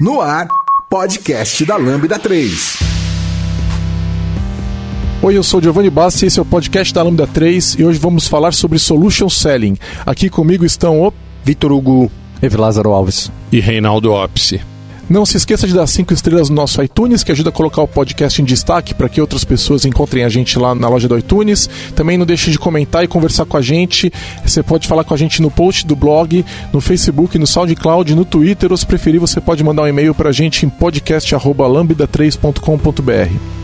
No ar, podcast da Lambda 3. Oi, eu sou Giovanni Bassi, esse é o podcast da Lambda 3 e hoje vamos falar sobre Solution Selling. Aqui comigo estão o Vitor Hugo, Evilázaro Alves e Reinaldo Opsi. Não se esqueça de dar cinco estrelas no nosso iTunes, que ajuda a colocar o podcast em destaque para que outras pessoas encontrem a gente lá na loja do iTunes. Também não deixe de comentar e conversar com a gente. Você pode falar com a gente no post do blog, no Facebook, no SoundCloud, no Twitter, ou se preferir, você pode mandar um e-mail para a gente em podcast@lambda3.com.br.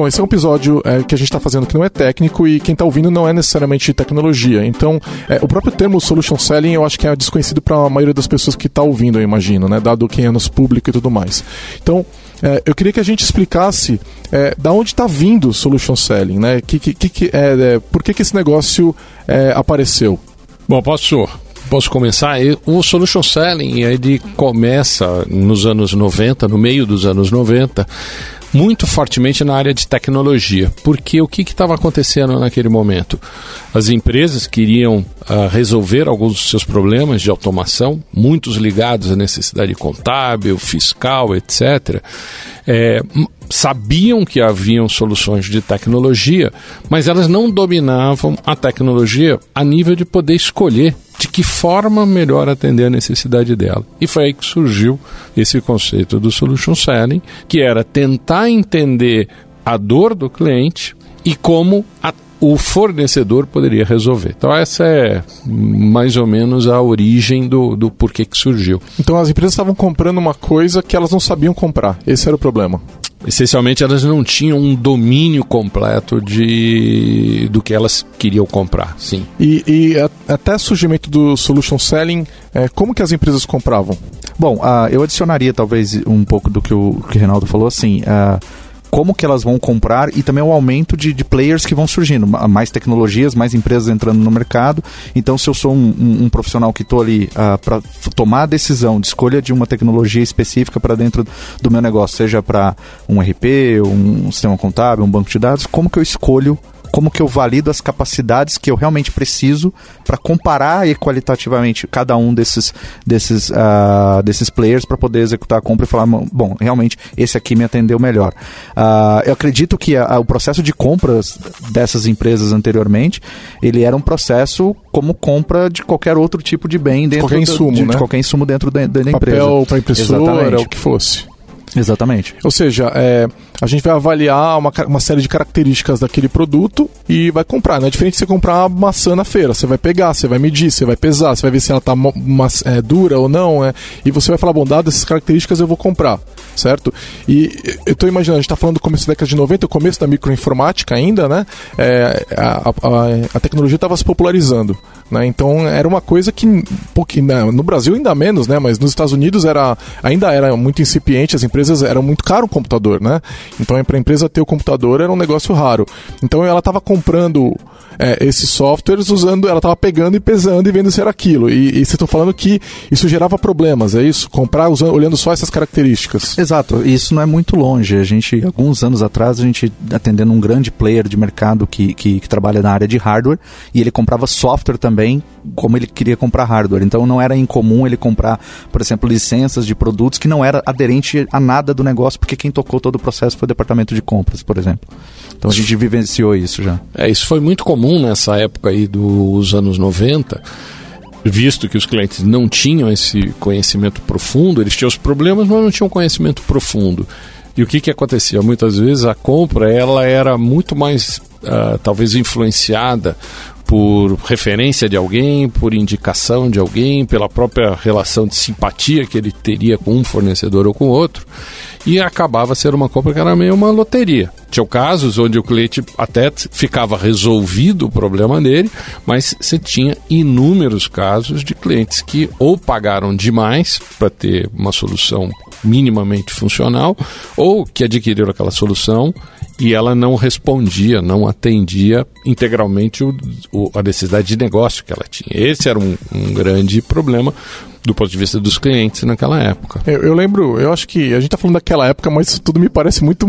Bom, esse é um episódio é, que a gente está fazendo que não é técnico e quem está ouvindo não é necessariamente tecnologia. Então, é, o próprio termo solution selling eu acho que é desconhecido para a maioria das pessoas que está ouvindo, eu imagino, né? Dado quem é nosso público e tudo mais. Então, é, eu queria que a gente explicasse é, da onde está vindo solution selling, né? Que, que, que, é, é, por que, que esse negócio é, apareceu? Bom, posso posso começar? O Solution Selling ele começa nos anos 90, no meio dos anos 90, muito fortemente na área de tecnologia, porque o que estava acontecendo naquele momento? As empresas queriam uh, resolver alguns dos seus problemas de automação, muitos ligados à necessidade contábil, fiscal, etc. É, sabiam que haviam soluções de tecnologia, mas elas não dominavam a tecnologia a nível de poder escolher de que forma melhor atender a necessidade dela. E foi aí que surgiu esse conceito do solution selling, que era tentar entender a dor do cliente e como a o fornecedor poderia resolver. Então essa é mais ou menos a origem do, do porquê que surgiu. Então as empresas estavam comprando uma coisa que elas não sabiam comprar. Esse era o problema. Essencialmente elas não tinham um domínio completo de do que elas queriam comprar, sim. E, e até o surgimento do solution selling, é, como que as empresas compravam? Bom, uh, eu adicionaria talvez um pouco do que o, que o Reinaldo falou assim. Uh, como que elas vão comprar e também o aumento de, de players que vão surgindo, mais tecnologias, mais empresas entrando no mercado. Então, se eu sou um, um, um profissional que estou ali uh, ah, para tomar a decisão de escolha de uma tecnologia específica para dentro do meu negócio, seja para um RP, um sistema contábil, um banco de dados, como que eu escolho como que eu valido as capacidades que eu realmente preciso para comparar equalitativamente cada um desses, desses, uh, desses players para poder executar a compra e falar, bom, realmente esse aqui me atendeu melhor. Uh, eu acredito que a, a, o processo de compras dessas empresas anteriormente, ele era um processo como compra de qualquer outro tipo de bem dentro qualquer insumo, de, né? de qualquer insumo dentro da, da Papel empresa. Papel para impressora, Exatamente. o que fosse. Exatamente. Ou seja, é, a gente vai avaliar uma, uma série de características daquele produto e vai comprar. Não é diferente de você comprar uma maçã na feira. Você vai pegar, você vai medir, você vai pesar, você vai ver se ela está é, dura ou não. É, e você vai falar, bom, dadas essas características eu vou comprar, certo? E eu estou imaginando, a gente está falando do começo da década de 90, o começo da microinformática ainda, né? É, a, a, a tecnologia estava se popularizando. Né? Então era uma coisa que né, no Brasil ainda menos, né? Mas nos Estados Unidos era ainda era muito incipiente, as empresas eram muito caro o computador, né? Então para a empresa ter o computador era um negócio raro. Então ela estava comprando é, esses softwares usando, ela estava pegando e pesando e vendo se era aquilo. E, e vocês estão falando que isso gerava problemas, é isso? Comprar usando, olhando só essas características. Exato, isso não é muito longe. A gente, alguns anos atrás, a gente atendendo um grande player de mercado que, que, que trabalha na área de hardware e ele comprava software também também como ele queria comprar hardware. Então não era incomum ele comprar, por exemplo, licenças de produtos que não era aderente a nada do negócio, porque quem tocou todo o processo foi o departamento de compras, por exemplo. Então a gente vivenciou isso já. É, isso foi muito comum nessa época aí dos anos 90 visto que os clientes não tinham esse conhecimento profundo, eles tinham os problemas, mas não tinham conhecimento profundo. E o que, que acontecia? Muitas vezes a compra ela era muito mais, uh, talvez, influenciada por referência de alguém, por indicação de alguém, pela própria relação de simpatia que ele teria com um fornecedor ou com outro, e acabava ser uma compra que era meio uma loteria. Tinha casos onde o cliente até ficava resolvido o problema dele, mas você tinha inúmeros casos de clientes que ou pagaram demais para ter uma solução minimamente funcional, ou que adquiriram aquela solução e ela não respondia, não atendia integralmente o, o, a necessidade de negócio que ela tinha. Esse era um, um grande problema, do ponto de vista dos clientes naquela época. Eu, eu lembro, eu acho que a gente está falando daquela época, mas isso tudo me parece muito,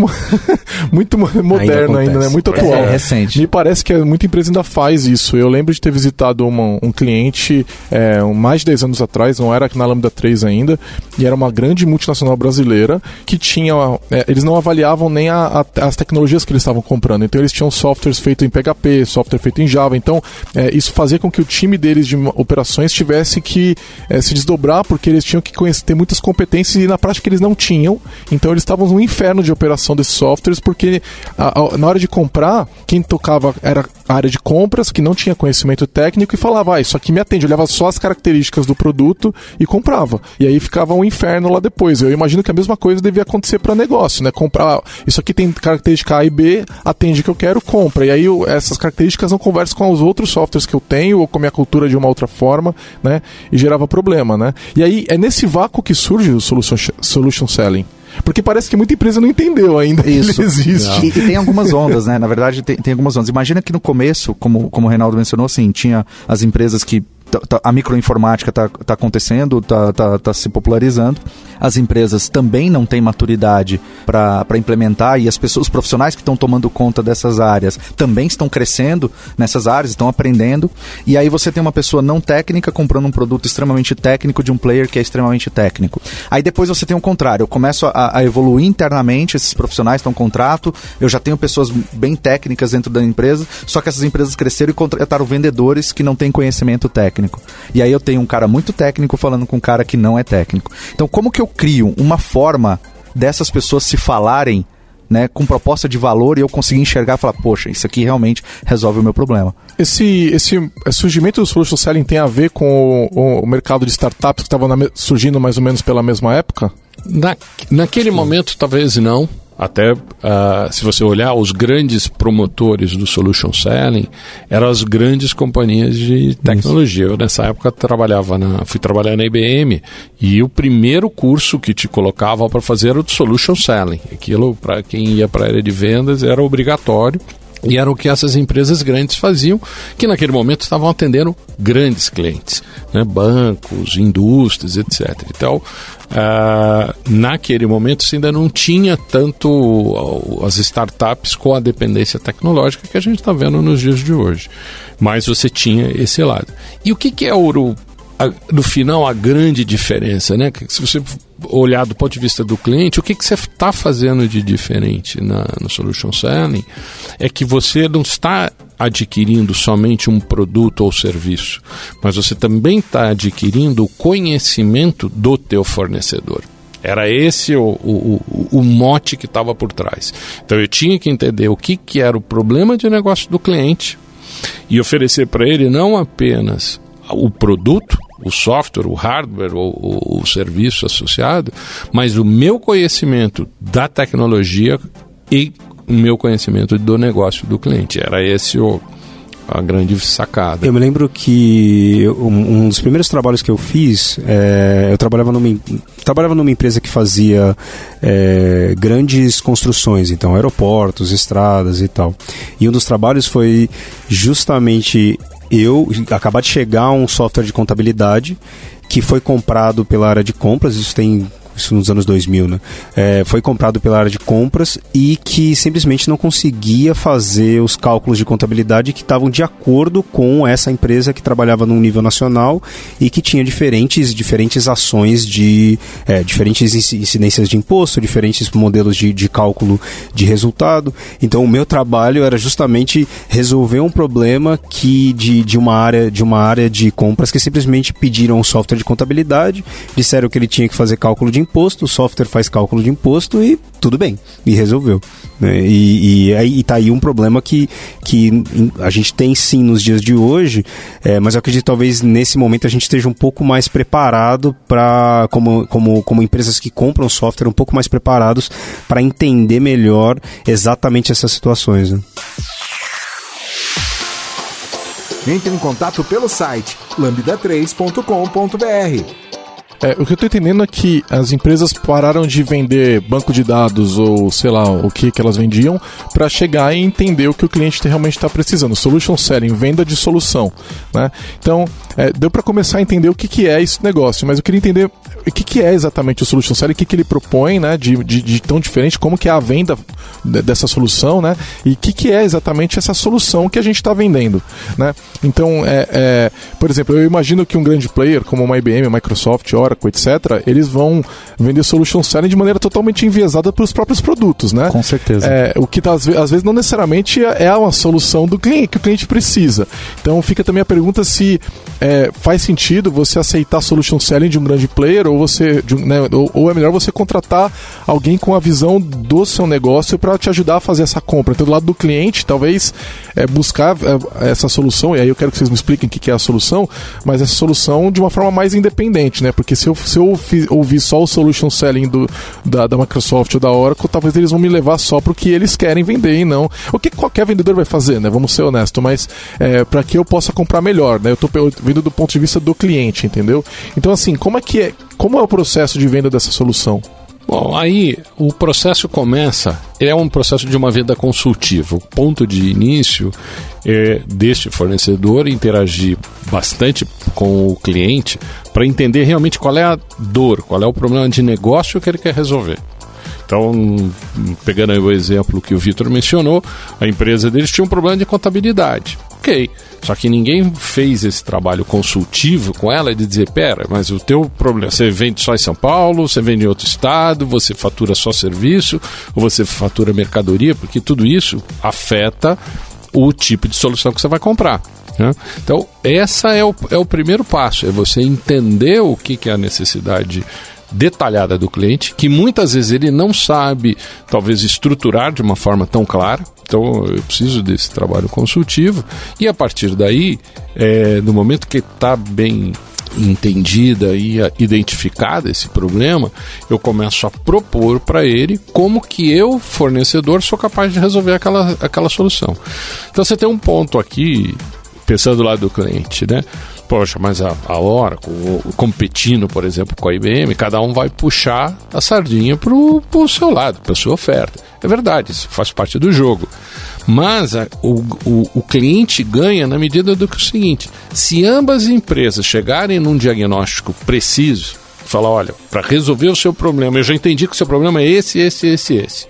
muito moderno ainda, ainda, né? Muito atual. É, é, recente. Me parece que muita empresa ainda faz isso. Eu lembro de ter visitado uma, um cliente é, mais de 10 anos atrás, não era aqui na Lambda 3 ainda, e era uma grande multinacional brasileira que tinha. É, eles não avaliavam nem a, a, as tecnologias que eles estavam comprando. Então eles tinham softwares feitos em PHP, software feito em Java. Então é, isso fazia com que o time deles de operações tivesse que é, se desdobrar porque eles tinham que conhecer, ter muitas competências e na prática eles não tinham. Então eles estavam no inferno de operação desses softwares porque a, a, na hora de comprar, quem tocava era a área de compras que não tinha conhecimento técnico e falava, ah, isso aqui me atende. Olhava só as características do produto e comprava. E aí ficava um inferno lá depois. Eu imagino que a mesma coisa devia acontecer para negócio, né? Comprar, ah, isso aqui tem característica A e B, atende o que eu quero, compra. E aí eu, essas características não conversam com os outros softwares que eu tenho ou com a minha cultura de uma outra forma, né? E gerava problema, né? E aí é nesse vácuo que surge o solution, solution selling. Porque parece que muita empresa não entendeu ainda Isso. que ele existe. E, e, tem algumas ondas, né? Na verdade, tem, tem algumas ondas. Imagina que no começo, como, como o Reinaldo mencionou, assim, tinha as empresas que a microinformática está tá acontecendo, está tá, tá se popularizando. As empresas também não têm maturidade para implementar e as pessoas, os profissionais que estão tomando conta dessas áreas também estão crescendo nessas áreas, estão aprendendo. E aí você tem uma pessoa não técnica comprando um produto extremamente técnico de um player que é extremamente técnico. Aí depois você tem o contrário, eu começo a, a evoluir internamente, esses profissionais estão contrato, eu já tenho pessoas bem técnicas dentro da empresa, só que essas empresas cresceram e contrataram vendedores que não têm conhecimento técnico técnico. E aí eu tenho um cara muito técnico falando com um cara que não é técnico. Então, como que eu crio uma forma dessas pessoas se falarem né, com proposta de valor e eu conseguir enxergar e falar, poxa, isso aqui realmente resolve o meu problema. Esse, esse surgimento do solution selling tem a ver com o, o mercado de startups que estava surgindo mais ou menos pela mesma época? Na, naquele momento, talvez não. Até uh, se você olhar os grandes promotores do solution selling, eram as grandes companhias de tecnologia. Isso. Eu nessa época trabalhava na, fui trabalhar na IBM e o primeiro curso que te colocava para fazer era o de solution selling. Aquilo para quem ia para a área de vendas era obrigatório. E era o que essas empresas grandes faziam, que naquele momento estavam atendendo grandes clientes, né? bancos, indústrias, etc. Então, uh, naquele momento ainda não tinha tanto as startups com a dependência tecnológica que a gente está vendo nos dias de hoje. Mas você tinha esse lado. E o que, que é ouro no final a grande diferença, né? Se você olhar do ponto de vista do cliente, o que, que você está fazendo de diferente na, no Solution Selling é que você não está adquirindo somente um produto ou serviço, mas você também está adquirindo o conhecimento do teu fornecedor. Era esse o, o, o, mote que estava por trás. Então eu tinha que entender o que, que era o problema de negócio do cliente e oferecer para ele não apenas o produto, o software, o hardware ou o, serviço associado, mas o meu conhecimento da tecnologia e o meu conhecimento do negócio do cliente. Era esse o, a grande sacada. Eu me lembro que um, um dos primeiros trabalhos que eu fiz, é, eu trabalhava numa, trabalhava numa empresa que fazia é, grandes construções, então aeroportos, estradas e tal. E um dos trabalhos foi justamente eu acabar de chegar um software de contabilidade que foi comprado pela área de compras, isso tem isso nos anos 2000, né? É, foi comprado pela área de compras e que simplesmente não conseguia fazer os cálculos de contabilidade que estavam de acordo com essa empresa que trabalhava num nível nacional e que tinha diferentes, diferentes ações de é, diferentes incidências de imposto, diferentes modelos de, de cálculo de resultado. Então o meu trabalho era justamente resolver um problema que de, de uma área de uma área de compras que simplesmente pediram um software de contabilidade, disseram que ele tinha que fazer cálculo de imposto, o software faz cálculo de imposto e tudo bem, e resolveu. Né? E, e, aí, e tá aí um problema que, que a gente tem sim nos dias de hoje, é, mas eu acredito talvez nesse momento a gente esteja um pouco mais preparado para, como, como, como empresas que compram software, um pouco mais preparados para entender melhor exatamente essas situações. Né? Entre em contato pelo site lambda3.com.br. É, o que eu tô entendendo é que as empresas pararam de vender banco de dados ou sei lá o que que elas vendiam para chegar e entender o que o cliente realmente está precisando. Solution selling, venda de solução, né? Então é, deu para começar a entender o que, que é esse negócio, mas eu queria entender o que, que é exatamente o solution selling, o que, que ele propõe, né? De, de, de tão diferente, como que é a venda dessa solução, né? E o que, que é exatamente essa solução que a gente está vendendo, né? Então, é, é, por exemplo, eu imagino que um grande player como uma IBM, Microsoft, Oracle Oracle, etc., eles vão vender solution selling de maneira totalmente enviesada para os próprios produtos, né? Com certeza. É, o que tá, às vezes não necessariamente é, uma solução do cliente que o cliente precisa. Então fica também a pergunta se é, faz sentido você aceitar solution selling de um grande player ou você, de, né, ou, ou, é melhor você contratar alguém com a visão do seu negócio para te ajudar a fazer essa compra. Então do lado do cliente, talvez é, buscar é, essa solução e aí eu quero que vocês me expliquem o que é a solução, mas essa solução de uma forma mais independente, né? Porque se eu, se eu ouvir só o solution selling do, da, da Microsoft ou da Oracle, talvez eles vão me levar só para o que eles querem vender e não o que qualquer vendedor vai fazer, né? Vamos ser honestos, mas é, para que eu possa comprar melhor, né? Eu estou vendo do ponto de vista do cliente, entendeu? Então assim, como é que é, como é o processo de venda dessa solução? Bom, aí o processo começa, é um processo de uma venda consultiva. O ponto de início é deste fornecedor interagir bastante com o cliente para entender realmente qual é a dor, qual é o problema de negócio que ele quer resolver. Então, pegando o exemplo que o Vitor mencionou, a empresa deles tinha um problema de contabilidade. Ok, só que ninguém fez esse trabalho consultivo com ela de dizer, pera, mas o teu problema, você vende só em São Paulo, você vende em outro estado, você fatura só serviço, ou você fatura mercadoria, porque tudo isso afeta o tipo de solução que você vai comprar. Né? Então, essa é o, é o primeiro passo, é você entender o que, que é a necessidade detalhada do cliente, que muitas vezes ele não sabe, talvez, estruturar de uma forma tão clara. Então, eu preciso desse trabalho consultivo. E a partir daí, é, no momento que está bem entendida e identificada esse problema, eu começo a propor para ele como que eu, fornecedor, sou capaz de resolver aquela, aquela solução. Então você tem um ponto aqui, pensando do lado do cliente, né? Poxa, mas a, a Oracle, competindo, por exemplo, com a IBM, cada um vai puxar a sardinha para o seu lado, para sua oferta. É verdade, isso faz parte do jogo. Mas a, o, o, o, cliente ganha na medida do que é o seguinte: se ambas empresas chegarem num diagnóstico preciso, falar, olha, para resolver o seu problema, eu já entendi que o seu problema é esse, esse, esse, esse.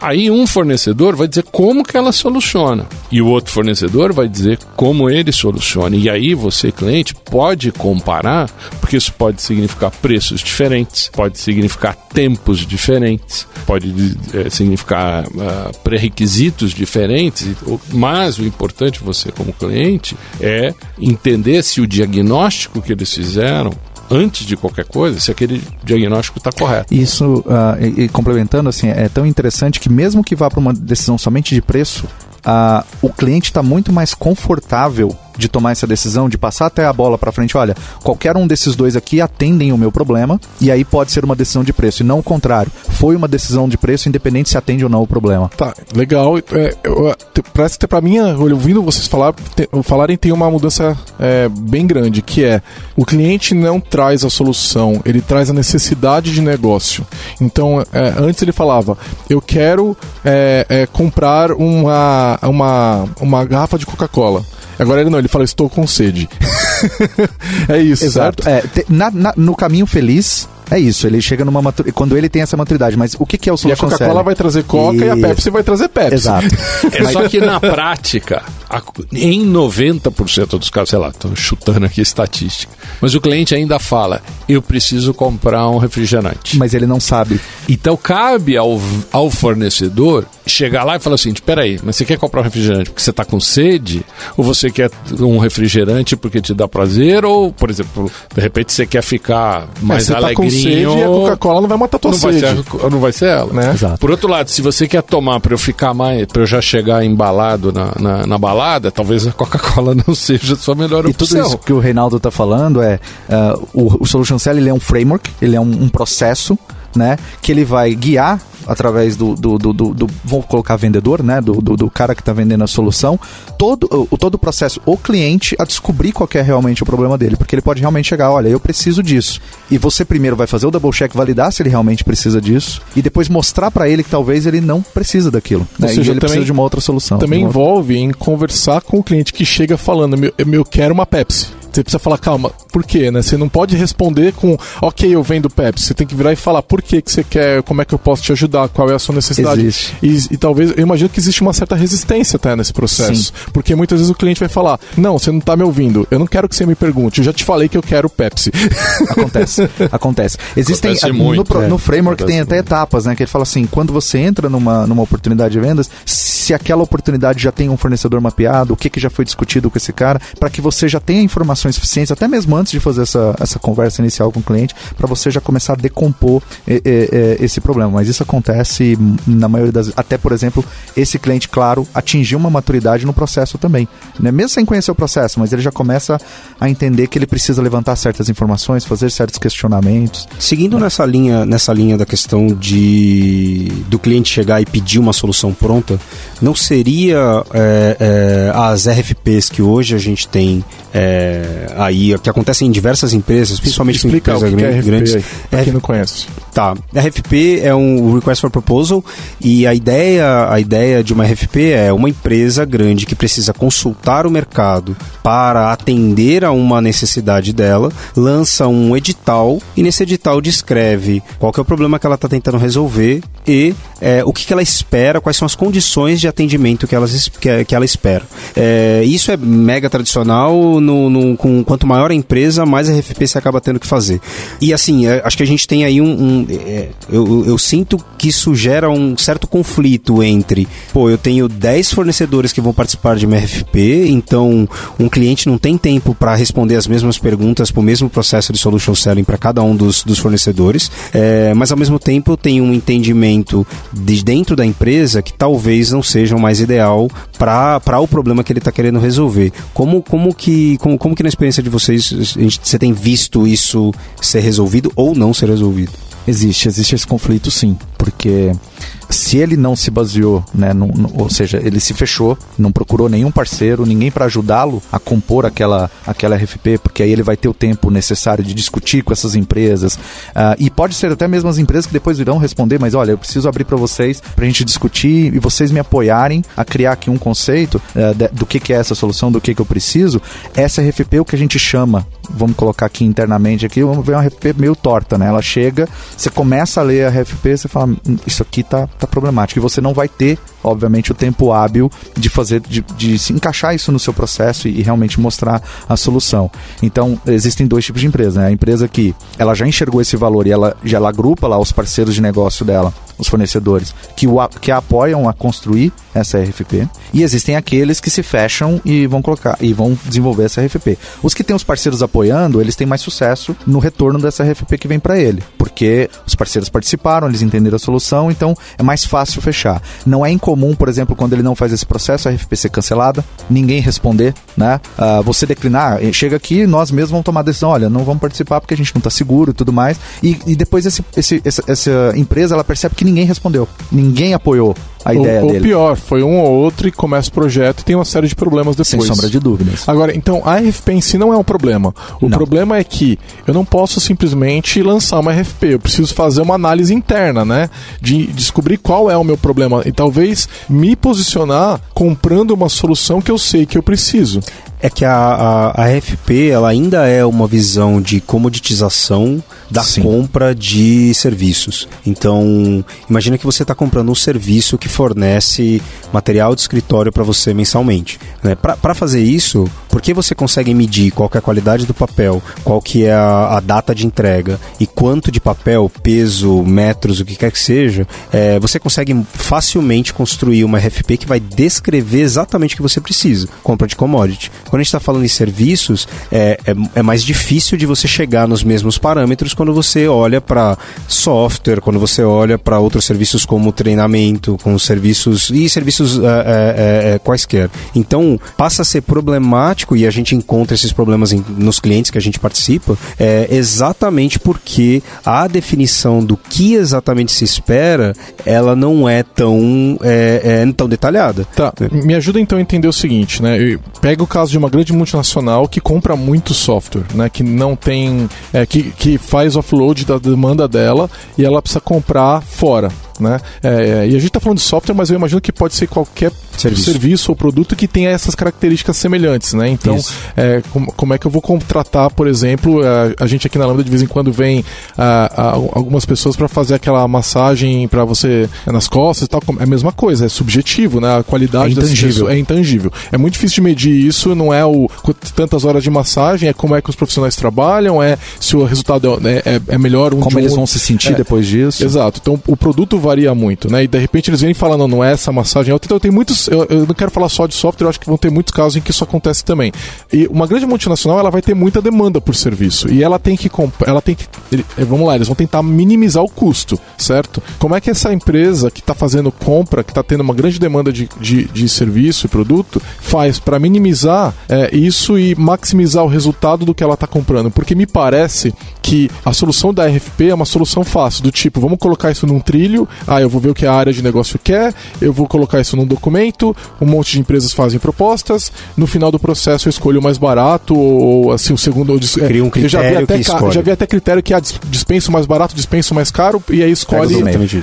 Aí um fornecedor vai dizer como que ela soluciona e o outro fornecedor vai dizer como ele soluciona. E aí você, cliente, pode comparar, porque isso pode significar preços diferentes, pode significar tempos diferentes, pode é, significar uh, pré-requisitos diferentes, mas o importante você como cliente é entender se o diagnóstico que eles fizeram antes de qualquer coisa, se aquele diagnóstico está correto. Isso, uh, e, e, complementando, assim, é tão interessante que mesmo que vá para uma decisão somente de preço, uh, o cliente está muito mais confortável de tomar essa decisão, de passar até a bola para frente, olha, qualquer um desses dois aqui atendem o meu problema, e aí pode ser uma decisão de preço, e não o contrário. Foi uma decisão de preço, independente se atende ou não o problema. Tá, legal. É, parece que para mim, ouvindo vocês falar, te, falarem, tem uma mudança é, bem grande, que é o cliente não traz a solução, ele traz a necessidade de negócio. Então, é, antes ele falava, eu quero é, é, comprar uma, uma, uma garrafa de Coca-Cola. Agora ele não, ele fala, estou com sede. é isso, Exato. É, te, na, na, no caminho feliz, é isso, ele chega numa maturidade. Quando ele tem essa maturidade, mas o que, que é o solution E a Coca-Cola vai trazer Coca e... e... a Pepsi vai trazer Pepsi. Exato. é só que na prática, em 90% dos casos, sei lá, estou chutando aqui a estatística, mas o cliente ainda fala: eu preciso comprar um refrigerante. Mas ele não sabe. Então cabe ao, ao fornecedor chegar lá e falar assim: peraí, mas você quer comprar um refrigerante porque você está com sede? Ou você quer um refrigerante porque te dá prazer? Ou, por exemplo, de repente você quer ficar mais você tá com alegrinho? sede e a Coca-Cola não vai matar tua não vai, sede. ser, não vai ser ela. Né? Exato. Por outro lado, se você quer tomar para eu ficar mais, para eu já chegar embalado na, na, na balada, talvez a Coca-Cola não seja a sua melhor E tudo opção. isso que o Reinaldo está falando é ah, o, o Solution Cell ele é um framework, ele é um, um processo, né, que ele vai guiar através do, do, do, do, do- vou colocar vendedor, né, do, do, do cara que está vendendo a solução, todo o, todo o processo, o cliente a descobrir qual é realmente o problema dele, porque ele pode realmente chegar, olha, eu preciso disso, e você primeiro vai fazer o double check, validar se ele realmente precisa disso, e depois mostrar para ele que talvez ele não precisa daquilo, Ou né, e seja, ele também- precisa de uma outra solução. Também outra- envolve em conversar com o cliente que chega falando, meu, eu quero uma Pepsi. Você precisa falar, calma, por quê, né? Você não pode responder com, ok, eu vendo Pepsi. Você tem que virar e falar por que, que você quer, como é que eu posso te ajudar, qual é a sua necessidade. Existe. E, e talvez, eu imagino que existe uma certa resistência até nesse processo. Porque muitas vezes o cliente vai falar, não, você não tá me ouvindo, eu não quero que você me pergunte, eu já te falei que eu quero Pepsi. Acontece, acontece. Existem Acontece ah, muito, no, é. no framework tem Acontece até etapas, né? Que ele fala assim, quando você entra numa, numa oportunidade de vendas, se aquela oportunidade já tem um fornecedor mapeado, o que, que já foi discutido com esse cara, para que você já tenha informações suficientes, até mesmo antes de fazer essa, essa conversa inicial com o cliente, para você já começar a decompor eh, eh, esse problema. Mas isso acontece hum, na maioria das até por exemplo, esse cliente, claro, atingir uma maturidade no processo também, né? Mesmo sem conhecer o processo, mas ele já começa a entender que ele precisa levantar certas informações, fazer certos questionamentos. Seguindo nessa linha, nessa linha da questão de do cliente chegar e pedir uma solução pronta, não seria é, é, as RFPs que hoje a gente tem é, aí, que acontecem em diversas empresas, principalmente Explica o empresas que é grandes, RFP grandes aí, pra quem não conhece. Tá. RFP é um Request for Proposal e a ideia, a ideia de uma RFP é uma empresa grande que precisa consultar o mercado para atender a uma necessidade dela, lança um edital e nesse edital descreve qual é o problema que ela está tentando resolver e é, o que, que ela espera, quais são as condições de atendimento que, elas, que, ela espera. É, isso é mega tradicional, no, no- com, quanto maior a empresa, mais RFP você acaba tendo que fazer. E assim, é, acho que a gente tem aí um. um, é, eu- eu sinto que isso gera um certo conflito entre, pô, eu tenho 10 fornecedores que vão participar de uma RFP, então um cliente não tem tempo para responder as mesmas perguntas para o mesmo processo de solution selling para cada um dos, dos fornecedores, é, mas ao mesmo tempo tenho um entendimento de dentro da empresa que talvez não seja o mais ideal para o problema que ele está querendo resolver. Como, como, que, como, como que na experiência de vocês você tem visto isso ser resolvido ou não ser resolvido? Existe, existe esse conflito sim, porque se ele não se baseou, né, no- no- ou seja, ele se fechou, não procurou nenhum parceiro, ninguém para ajudá-lo a compor aquela, aquela RFP, porque aí ele vai ter o tempo necessário de discutir com essas empresas. ah, e pode ser até mesmo as empresas que depois virão responder, mas olha, eu preciso abrir para vocês, para a gente discutir e vocês me apoiarem a criar aqui um conceito ah, de- do que, que é essa solução, do que, que eu preciso. Essa RFP é o que a gente chama, vamos colocar aqui internamente aqui, vamos ver uma RFP meio torta, né? Ela chega, você começa a ler a RFP, você fala, "Hum, isso aqui tá, tá problemático. E você não vai ter, obviamente, o tempo hábil de fazer, de, de se encaixar isso no seu processo e, e realmente mostrar a solução. Então, existem dois tipos de empresa, né? A empresa que ela já enxergou esse valor e ela já ela agrupa lá os parceiros de negócio dela, os fornecedores, que, o, que a apoiam a construir essa RFP. E existem aqueles que se fecham e vão colocar e vão desenvolver essa RFP. Os que têm os parceiros apoiando, eles têm mais sucesso no retorno dessa RFP que vem para ele, porque os parceiros participaram, eles entenderam solução, então é mais fácil fechar. Não é incomum, por exemplo, quando ele não faz esse processo, a RFP ser cancelada, ninguém responder, né? Ah, você declinar, eh, chega aqui, nós mesmos vamos tomar a decisão, olha, não vamos participar porque a gente não está seguro e tudo mais. E, e depois esse, esse- essa, essa empresa ela percebe que ninguém respondeu, ninguém apoiou a ideia ou, ou dele. pior, foi um ou outro e começa o projeto e tem uma série de problemas depois. Sem sombra de dúvidas. Agora, então, a RFP em si não é um problema. O Não. problema é que eu não posso simplesmente lançar uma RFP. Eu preciso fazer uma análise interna, né? De descobrir qual é o meu problema e talvez me posicionar comprando uma solução que eu sei que eu preciso. É que a, a, a RFP ela ainda é uma visão de comoditização da Sim. compra de serviços. Então, imagina que você está comprando um serviço que fornece material de escritório para você mensalmente. Né? Para fazer isso, porque você consegue medir qual é a qualidade do papel, qual que é a, a data de entrega e quanto de papel, peso, metros, o que quer que seja, é, você consegue facilmente construir uma RFP que vai descrever exatamente o que você precisa. Compra de commodity. Quando a gente está falando em serviços, é, é, é mais difícil de você chegar nos mesmos parâmetros quando você olha para software, quando você olha para outros serviços como treinamento, com serviços e serviços é, é, é, quaisquer. Então passa a ser problemático e a gente encontra esses problemas em, nos clientes que a gente participa, é, exatamente porque a definição do que exatamente se espera, ela não é tão, é, é tão detalhada. Tá, me ajuda então a entender o seguinte, né? Pega o caso de uma grande multinacional que compra muito software, né? Que não tem, é, que, que faz offload da demanda dela e ela precisa comprar fora. Né? É, e a gente está falando de software, mas eu imagino que pode ser qualquer serviço, serviço ou produto que tenha essas características semelhantes, né? Então, é, como, como, é que eu vou contratar, por exemplo, a, a gente aqui na Lambda de vez em quando vem a, a, algumas pessoas para fazer aquela massagem para você é, nas costas e tal. É a mesma coisa, é subjetivo, né? A qualidade é intangível. é intangível. É muito difícil de medir isso, não é o tantas horas de massagem, é como é que os profissionais trabalham, é se o resultado é, é, é melhor um como eles vão se sentir depois disso. Exato. Então o produto varia muito, né? E de repente eles vêm falando, não é essa massagem. Então tem muitos. Eu, eu, não quero falar só de software, eu acho que vão ter muitos casos em que isso acontece também. E uma grande multinacional ela vai ter muita demanda por serviço. E ela tem que ela tem que. Vamos lá, eles vão tentar minimizar o custo, certo? Como é que essa empresa que está fazendo compra, que está tendo uma grande demanda de, de, de serviço e produto, faz para minimizar é, isso e maximizar o resultado do que ela está comprando? Porque me parece que a solução da RFP é uma solução fácil, do tipo, vamos colocar isso num trilho, ah, eu vou ver o que a área de negócio quer, eu vou colocar isso num documento, um monte de empresas fazem propostas, no final do processo eu escolho o mais barato, ou assim, o segundo. Cria um critério eu já vi até, que já vi até critério que ah, dispensa o mais barato, dispensa o mais caro, e aí escolhe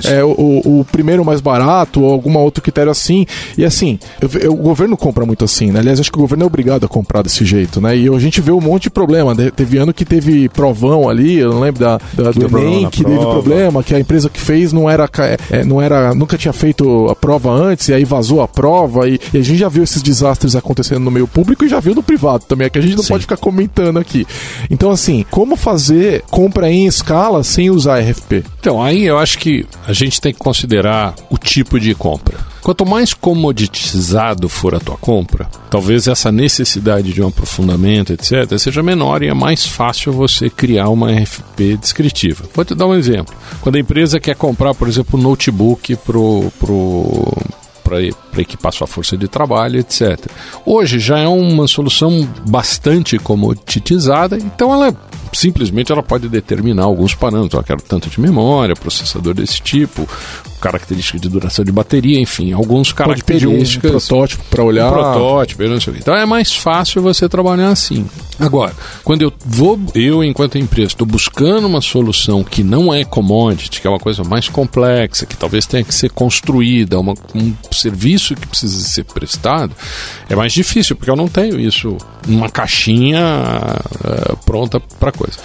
é, o, o, primeiro mais barato, ou algum outro critério assim. E assim, eu, eu, o governo compra muito assim, né? Aliás, acho que o governo é obrigado a comprar desse jeito, né? E a gente vê um monte de problema. né? Teve ano que teve provão ali, eu não lembro da, da do deu Enem, que teve prova. problema, que a empresa que fez não era, ca- é, não era, nunca tinha feito a prova antes, e aí vazou a prova, e, e a gente já viu esses desastres acontecendo no meio público e já viu no privado também, é que a gente não Sim. pode ficar comentando aqui. Então, assim, como fazer compra em escala sem usar RFP? Então, aí eu acho que a gente tem que considerar o tipo de compra. Quanto mais comoditizado for a tua compra, talvez essa necessidade de um aprofundamento, etc., seja menor e é mais fácil você criar uma RFP descritiva. Vou te dar um exemplo. Quando a empresa quer comprar, por exemplo, um notebook pro, pro, para equipar sua força de trabalho, etc. Hoje já é uma solução bastante comoditizada, então ela simplesmente ela pode determinar alguns parâmetros. Eu quero tanto de memória, processador desse tipo, característica de duração de bateria, enfim, alguns Pode pedir um características protótipo para olhar. um protótipo, não sei o quê. Então é mais fácil você trabalhar assim. Agora, quando eu vou, eu enquanto empresa, estou buscando uma solução que não é commodity, que é uma coisa mais complexa, que talvez tenha que ser construída, uma, um serviço que precisa ser prestado, é mais difícil, porque eu não tenho isso numa caixinha eh, pronta para coisa.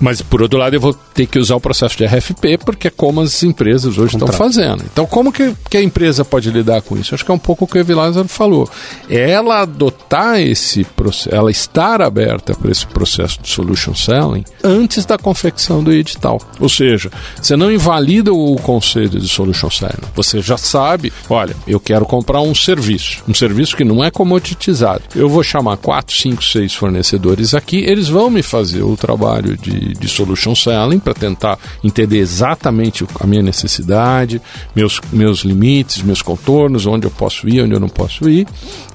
Mas, por outro lado, eu vou ter que usar o processo de RFP, porque é como as empresas hoje estão fazendo. Então, como que, que a empresa pode lidar com isso? Acho que é um pouco o que o Evilázaro falou. Ela adotar esse processo, ela estar aberta para esse processo de solution selling antes da confecção do edital. Ou seja, você não invalida o conceito de solution selling. Você já sabe, olha, eu quero comprar um serviço, um serviço que não é comoditizado. Eu vou chamar quatro, cinco, seis fornecedores aqui, eles vão me fazer o trabalho de, de solution selling para tentar entender exatamente a minha necessidade, meus, meus limites, meus contornos, onde eu posso ir, onde eu não posso ir.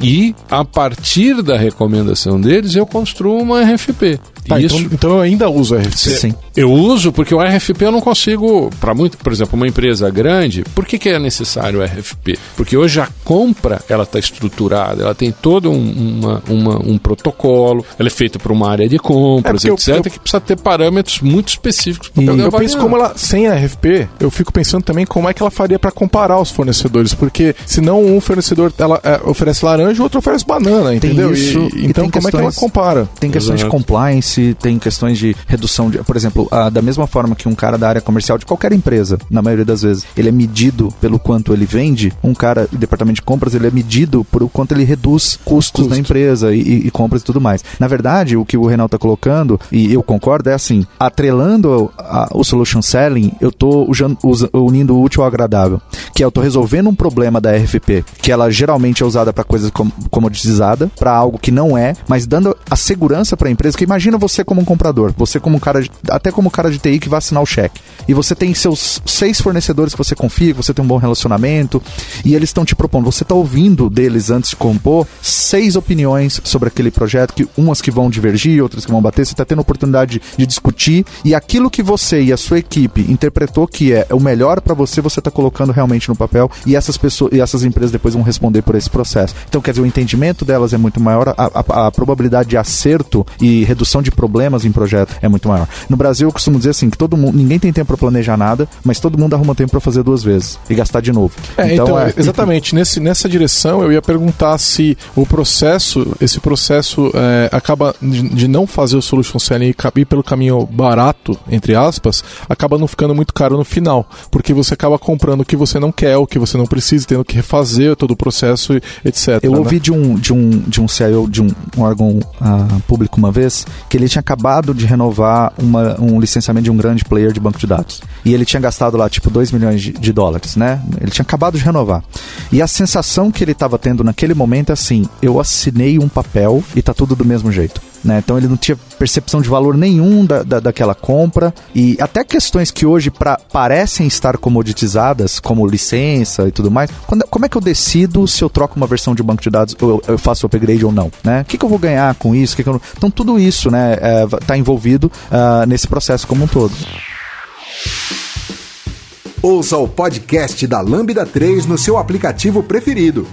E a partir da recomendação deles, eu construo uma RFP. Tá, Isso. Então, então eu ainda uso RFP. Sim. Eu uso porque o RFP eu não consigo, para muito, por exemplo, uma empresa grande, por que, que é necessário o RFP? Porque hoje a compra ela está estruturada, ela tem todo um, uma, uma- um protocolo, ela é feita para uma área de compras, É, porque eu- etc, eu- que precisa ter parâmetros muito específicos para poder eu avaliar. penso como ela, sem a RFP, eu fico pensando também como é que ela faria para comparar os fornecedores, porque senão um fornecedor ela é, oferece laranja e o outro oferece banana, entendeu? isso, E- e então como é que ela questões- compara? Tem questões Exato. de compliance, tem questões de redução de. Por exemplo, ah, da mesma forma que um cara da área comercial de qualquer empresa, na maioria das vezes, ele é medido pelo quanto ele vende, um cara do departamento de compras, ele é medido por o quanto ele reduz custos Custo. na empresa e, e- e compras e tudo mais. Na verdade, o que o Renato está colocando, e eu concordo, é assim: atrelando a- o solution selling, eu estou unindo o útil ao agradável. Que é eu estou resolvendo um problema da RFP, que ela geralmente é usada para coisas com, comoditizada, para algo que não é, mas dando a segurança para a empresa. Que imagina você como um comprador, você como um cara, de- até como cara de TI que vai assinar o cheque. E você tem seus seis fornecedores que você confia, que você tem um bom relacionamento, e eles estão te propondo, você está ouvindo deles antes de compor seis opiniões sobre aquele projeto, que umas que vão divergir, outras que vão bater, você está tendo oportunidade de discutir, e aquilo que você e a sua equipe interpretou que é o melhor para você, você está colocando realmente no papel, e essas pessoas e essas empresas depois vão responder por esse processo. Então, quer dizer, o entendimento delas é muito maior, a, a- a probabilidade de acerto e redução de problemas em projeto é muito maior. No Brasil, eu costumo dizer assim, que todo mundo, ninguém tem tempo para planejar nada, mas todo mundo arruma tempo para fazer duas vezes e gastar de novo. É, então, exatamente, nesse, nessa direção eu ia perguntar se o processo, esse processo é, acaba de, de não fazer o solution selling e ir pelo caminho barato, entre aspas, acaba não ficando muito caro no final, porque você acaba comprando o que você não quer, o que você não precisa, tendo que refazer todo o processo, etc. Eu né? ouvi de um, de um, de um CIO de um, um órgão ah, público uma vez que ele tinha acabado de renovar uma, um licenciamento de um grande player de banco de dados. E ele tinha gastado lá tipo 2 milhões de, de dólares, né? Ele tinha acabado de renovar. E a sensação que ele estava tendo naquele momento é assim: eu assinei um papel e tá tudo do mesmo jeito. Né? Então ele não tinha percepção de valor nenhum da, da, daquela compra e até questões que hoje pra, parecem estar comoditizadas, como licença e tudo mais. Quando- como é que eu decido se eu troco uma versão de banco de dados ou eu, eu faço upgrade ou não? Né? O que, que eu vou ganhar com isso? Que que Então tudo isso né, está envolvido ah, nesse processo como um todo. Ouça o podcast da Lambda 3 no seu aplicativo preferido.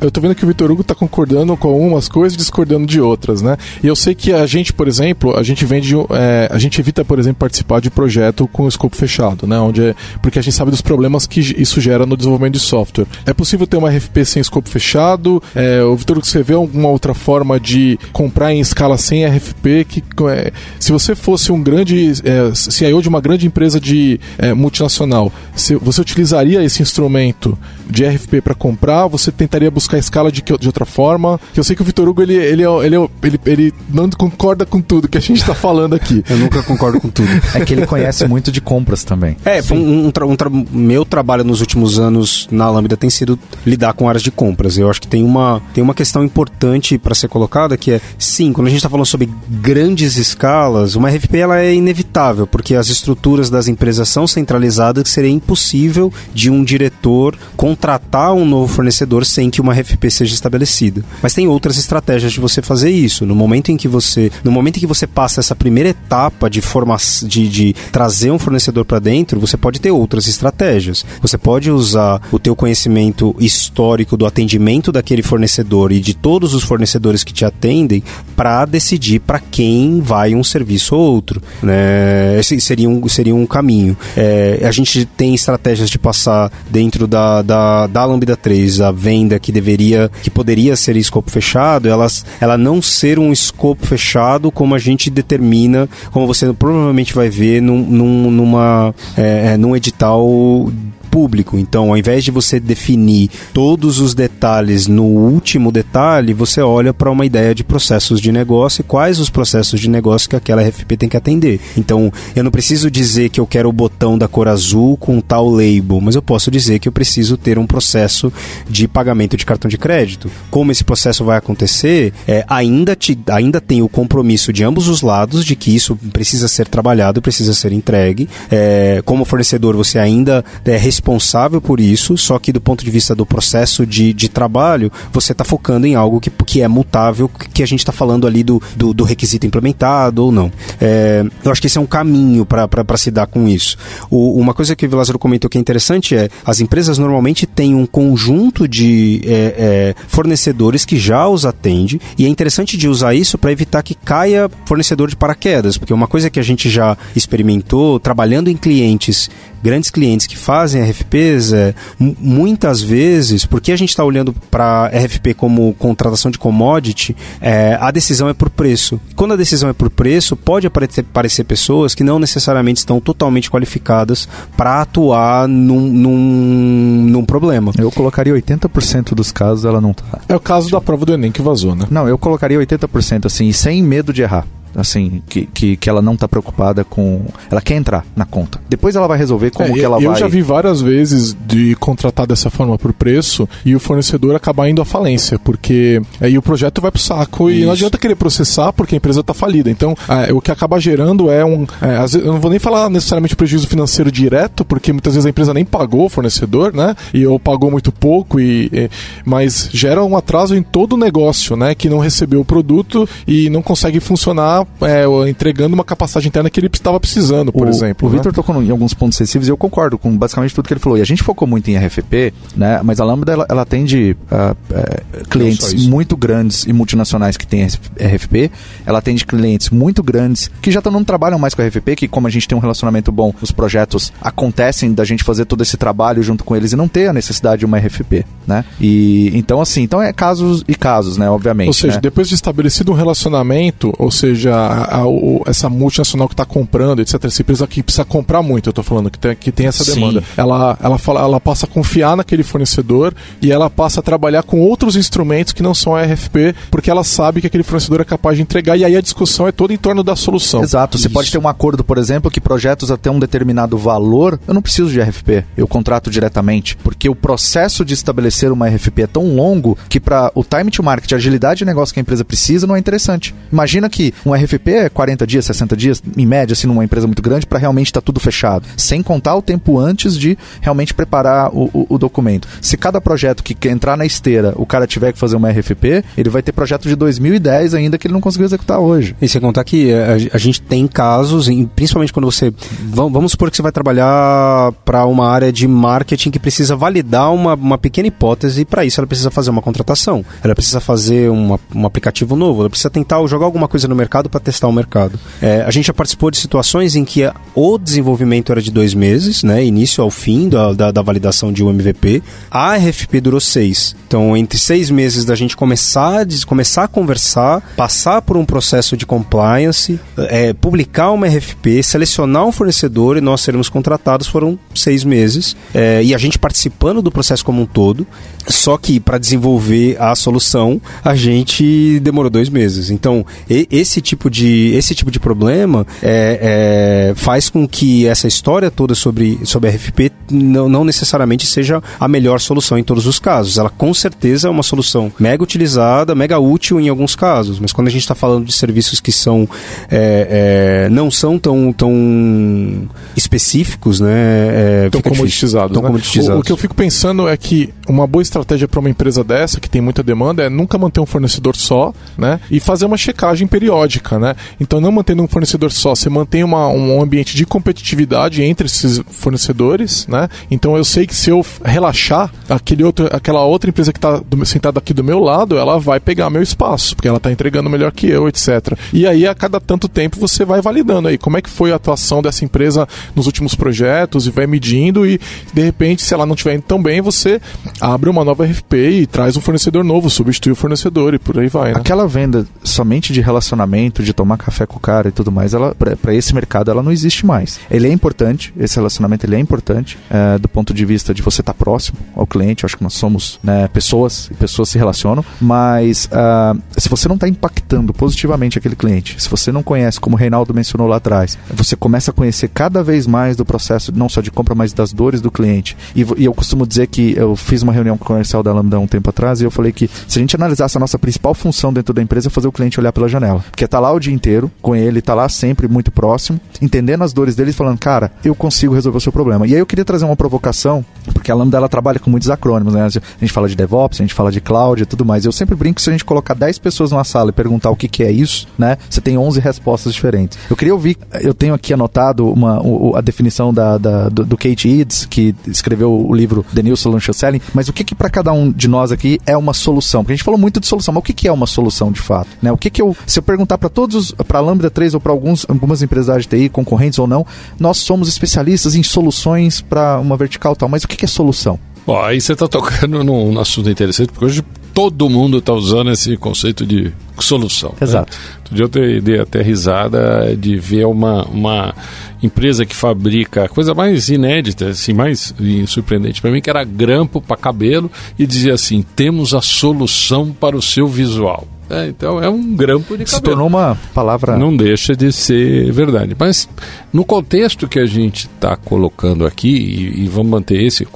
Eu tô vendo que o Vitor Hugo tá concordando com algumas coisas e discordando de outras, né? E eu sei que a gente, por exemplo, a gente vende. é, a gente evita, por exemplo, participar de projeto com escopo fechado, né? Onde é, porque a gente sabe dos problemas que isso gera no desenvolvimento de software. É possível ter uma RFP sem escopo fechado? É, o Vitor Hugo, você vê alguma outra forma de comprar em escala sem RFP? Que, é, se você fosse um grande é, CIO de uma grande empresa de é, multinacional, você utilizaria esse instrumento de RFP para comprar? Você tentaria buscar a escala de, que- de outra forma? Que eu sei que o Vitor Hugo ele, ele, é- ele, é- ele, ele não concorda com tudo que a gente está falando aqui. Eu nunca concordo com tudo. É que ele conhece muito de compras também. É, um, um tra- um tra- meu trabalho nos últimos anos na Lambda tem sido lidar com áreas de compras. Eu acho que tem uma, tem uma questão importante para ser colocada que é, sim, quando a gente está falando sobre grandes escalas, uma RFP ela é inevitável, porque as estruturas das empresas são centralizadas que seria impossível de um diretor contratar um novo fornecedor sem que uma RFP seja estabelecida. Mas tem outras estratégias de você fazer isso. No momento em que você, no momento em que você passa essa primeira etapa de formação, de, de trazer um fornecedor para dentro, você pode ter outras estratégias. Você pode usar o teu conhecimento histórico do atendimento daquele fornecedor e de todos os fornecedores que te atendem para decidir para quem vai um serviço ou outro. Né? Esse seria um, seria um caminho. É, a gente tem estratégias de passar dentro da, da, da Lambda 3 a venda que deveria, que poderia ser escopo fechado, elas, ela não ser um escopo fechado como a gente determina, como você provavelmente vai ver num, num, numa, é, é, num edital público. Então, ao invés de você definir todos os detalhes no último detalhe, você olha para uma ideia de processos de negócio e quais os processos de negócio que aquela RFP tem que atender. Então, eu não preciso dizer que eu quero o botão da cor azul com tal label, mas eu posso dizer que eu preciso ter um processo de pagamento de cartão de crédito. Como esse processo vai acontecer, é, ainda, te, ainda tem o compromisso de ambos os lados de que isso precisa ser trabalhado, precisa ser entregue. É, como fornecedor, você ainda é, responsável por isso, só que do ponto de vista do processo de, de trabalho, você está focando em algo que, que é mutável, que a gente está falando ali do, do, do, requisito implementado ou não. É, eu acho que esse é um caminho para se dar com isso. O, uma coisa que o Lázaro comentou que é interessante é as empresas normalmente têm um conjunto de é, é, fornecedores que já os atende e é interessante de usar isso para evitar que caia fornecedor de paraquedas, porque uma coisa que a gente já experimentou trabalhando em clientes grandes clientes que fazem RFPs, é, muitas vezes, porque a gente está olhando para RFP como contratação de commodity, é, a decisão é por preço. Quando a decisão é por preço, pode aparecer, aparecer pessoas que não necessariamente estão totalmente qualificadas para atuar num, num, num, problema. Eu colocaria 80% dos casos ela não tá. É o caso da prova do Enem que vazou, né? Não, eu colocaria 80% assim, sem medo de errar assim, que, que, que ela não está preocupada com. Ela quer entrar na conta. Depois ela vai resolver como é, que ela eu vai. Eu já vi várias vezes de contratar dessa forma por preço e o fornecedor acabar indo à falência, porque aí o projeto vai pro saco Isso. e não adianta querer processar porque a empresa está falida. Então, é, o que acaba gerando é um. É, eu não vou nem falar necessariamente prejuízo financeiro direto, porque muitas vezes a empresa nem pagou o fornecedor, né? E ou pagou muito pouco, e, e mas gera um atraso em todo o negócio, né? Que não recebeu o produto e não consegue funcionar é, entregando uma capacidade interna que ele estava precisando, por o, exemplo. O né? Victor tocou em alguns pontos sensíveis e eu concordo com basicamente tudo que ele falou. E a gente focou muito em RFP, né? Mas a Lambda ela, ela atende uh, uh, clientes muito grandes e multinacionais que têm RFP. Ela atende clientes muito grandes que já não trabalham mais com RFP, que como a gente tem um relacionamento bom, os projetos acontecem da gente fazer todo esse trabalho junto com eles e não ter a necessidade de uma RFP, né? E então assim, então é casos e casos, né? Obviamente. Ou seja, né? depois de estabelecido um relacionamento, ou seja, a, a, essa multinacional que está comprando, etc., essa empresa que precisa comprar muito, eu estou falando, que tem, que tem essa demanda. Ela, ela, fala, ela passa a confiar naquele fornecedor e ela passa a trabalhar com outros instrumentos que não são a RFP, porque ela sabe que aquele fornecedor é capaz de entregar e aí a discussão é toda em torno da solução. Exato. Isso. Você pode ter um acordo, por exemplo, que projetos até um determinado valor, eu não preciso de RFP, eu contrato diretamente, porque o processo de estabelecer uma RFP é tão longo que para o time to market, a agilidade de negócio que a empresa precisa, não é interessante. Imagina que um RFP é 40 dias, 60 dias, em média, assim, numa empresa muito grande, para realmente estar tá tudo fechado. Sem contar o tempo antes de realmente preparar o, o, o, documento. Se cada projeto que entrar na esteira, o cara tiver que fazer uma RFP, ele vai ter projeto de 2010 ainda que ele não conseguiu executar hoje. E sem contar que a, a gente tem casos, principalmente quando você. Vamos supor que você vai trabalhar para uma área de marketing que precisa validar uma, uma pequena hipótese, e para isso ela precisa fazer uma contratação. Ela precisa fazer uma, um aplicativo novo, ela precisa tentar jogar alguma coisa no mercado para testar o mercado. É, a gente já participou de situações em que o desenvolvimento era de dois meses, né, início ao fim da, da, da validação de um MVP. A RFP durou seis. Então, entre seis meses da gente começar, de, começar a conversar, passar por um processo de compliance, é, publicar uma RFP, selecionar um fornecedor e nós sermos contratados foram seis meses. É, e a gente participando do processo como um todo. Só que para desenvolver a solução, a gente demorou dois meses. Então, esse tipo de, esse tipo de problema é, é, faz com que essa história toda sobre, sobre RFP não, não necessariamente seja a melhor solução em todos os casos. Ela com certeza é uma solução mega utilizada, mega útil em alguns casos, mas quando a gente está falando de serviços que são é, é, não são tão, tão específicos, né? É, tão comoditizados. Né? comoditizados. O, o que eu fico pensando é que uma boa estratégia para uma empresa dessa, que tem muita demanda, é nunca manter um fornecedor só, né? E fazer uma checagem periódica, né? Então, não mantendo um fornecedor só, você mantém uma, um ambiente de competitividade entre esses fornecedores, né? Então, eu sei que se eu relaxar, aquele outro, aquela outra empresa que está sentada aqui do meu lado, ela vai pegar meu espaço, porque ela está entregando melhor que eu, etc. E aí, a cada tanto tempo, você vai validando aí como é que foi a atuação dessa empresa nos últimos projetos e vai medindo e, de repente, se ela não estiver indo tão bem, você abre uma nova RFP e traz um fornecedor novo, substitui o fornecedor e por aí vai. Né? Aquela venda somente de relacionamento, de tomar café com o cara e tudo mais, ela para esse mercado ela não existe mais. Ele é importante, esse relacionamento ele é importante é, do ponto de vista de você estar tá próximo ao cliente. Eu acho que nós somos né, pessoas e pessoas se relacionam, mas uh, se você não está impactando positivamente aquele cliente, se você não conhece, como o Reinaldo mencionou lá atrás, você começa a conhecer cada vez mais do processo, não só de compra, mas das dores do cliente. E, e eu costumo dizer que eu fiz uma reunião comercial da Lambda um tempo atrás e eu falei que se a gente analisasse a nossa principal função dentro da empresa é fazer o cliente olhar pela janela. Porque tá tá lá o dia inteiro com ele, tá lá sempre muito próximo, entendendo as dores dele e falando, cara, eu consigo resolver o seu problema. E aí eu queria trazer uma provocação, porque a Lambda ela trabalha com muitos acrônimos, né? A gente fala de DevOps, a gente fala de cloud e tudo mais. Eu sempre brinco que se a gente colocar 10 pessoas numa sala e perguntar o que, que é isso, né? Você tem 11 respostas diferentes. Eu queria ouvir, eu tenho aqui anotado uma, a definição da, da do, do, Kate Eads, que escreveu o livro The New Solution Selling, mas o que que para cada um de nós aqui é uma solução? Porque a gente falou muito de solução, mas o que que é uma solução de fato? Né? O que que eu, se eu perguntar para todos, para a Lambda 3 ou para algumas empresas de TI, concorrentes ou não, nós somos especialistas em soluções para uma vertical tal, mas o que é solução? Bom, aí você está tocando num assunto interessante, porque hoje todo mundo está usando esse conceito de solução. Né? Exato. Né? Outro dia eu dei até risada de ver uma, uma empresa que fabrica a coisa mais inédita, assim, mais surpreendente para mim, que era grampo para cabelo e dizia assim: temos a solução para o seu visual. É, então é um grampo de cabelo. Se tornou uma palavra. Não deixa de ser verdade. Mas no contexto que a gente está colocando aqui, e, e, vamos manter esse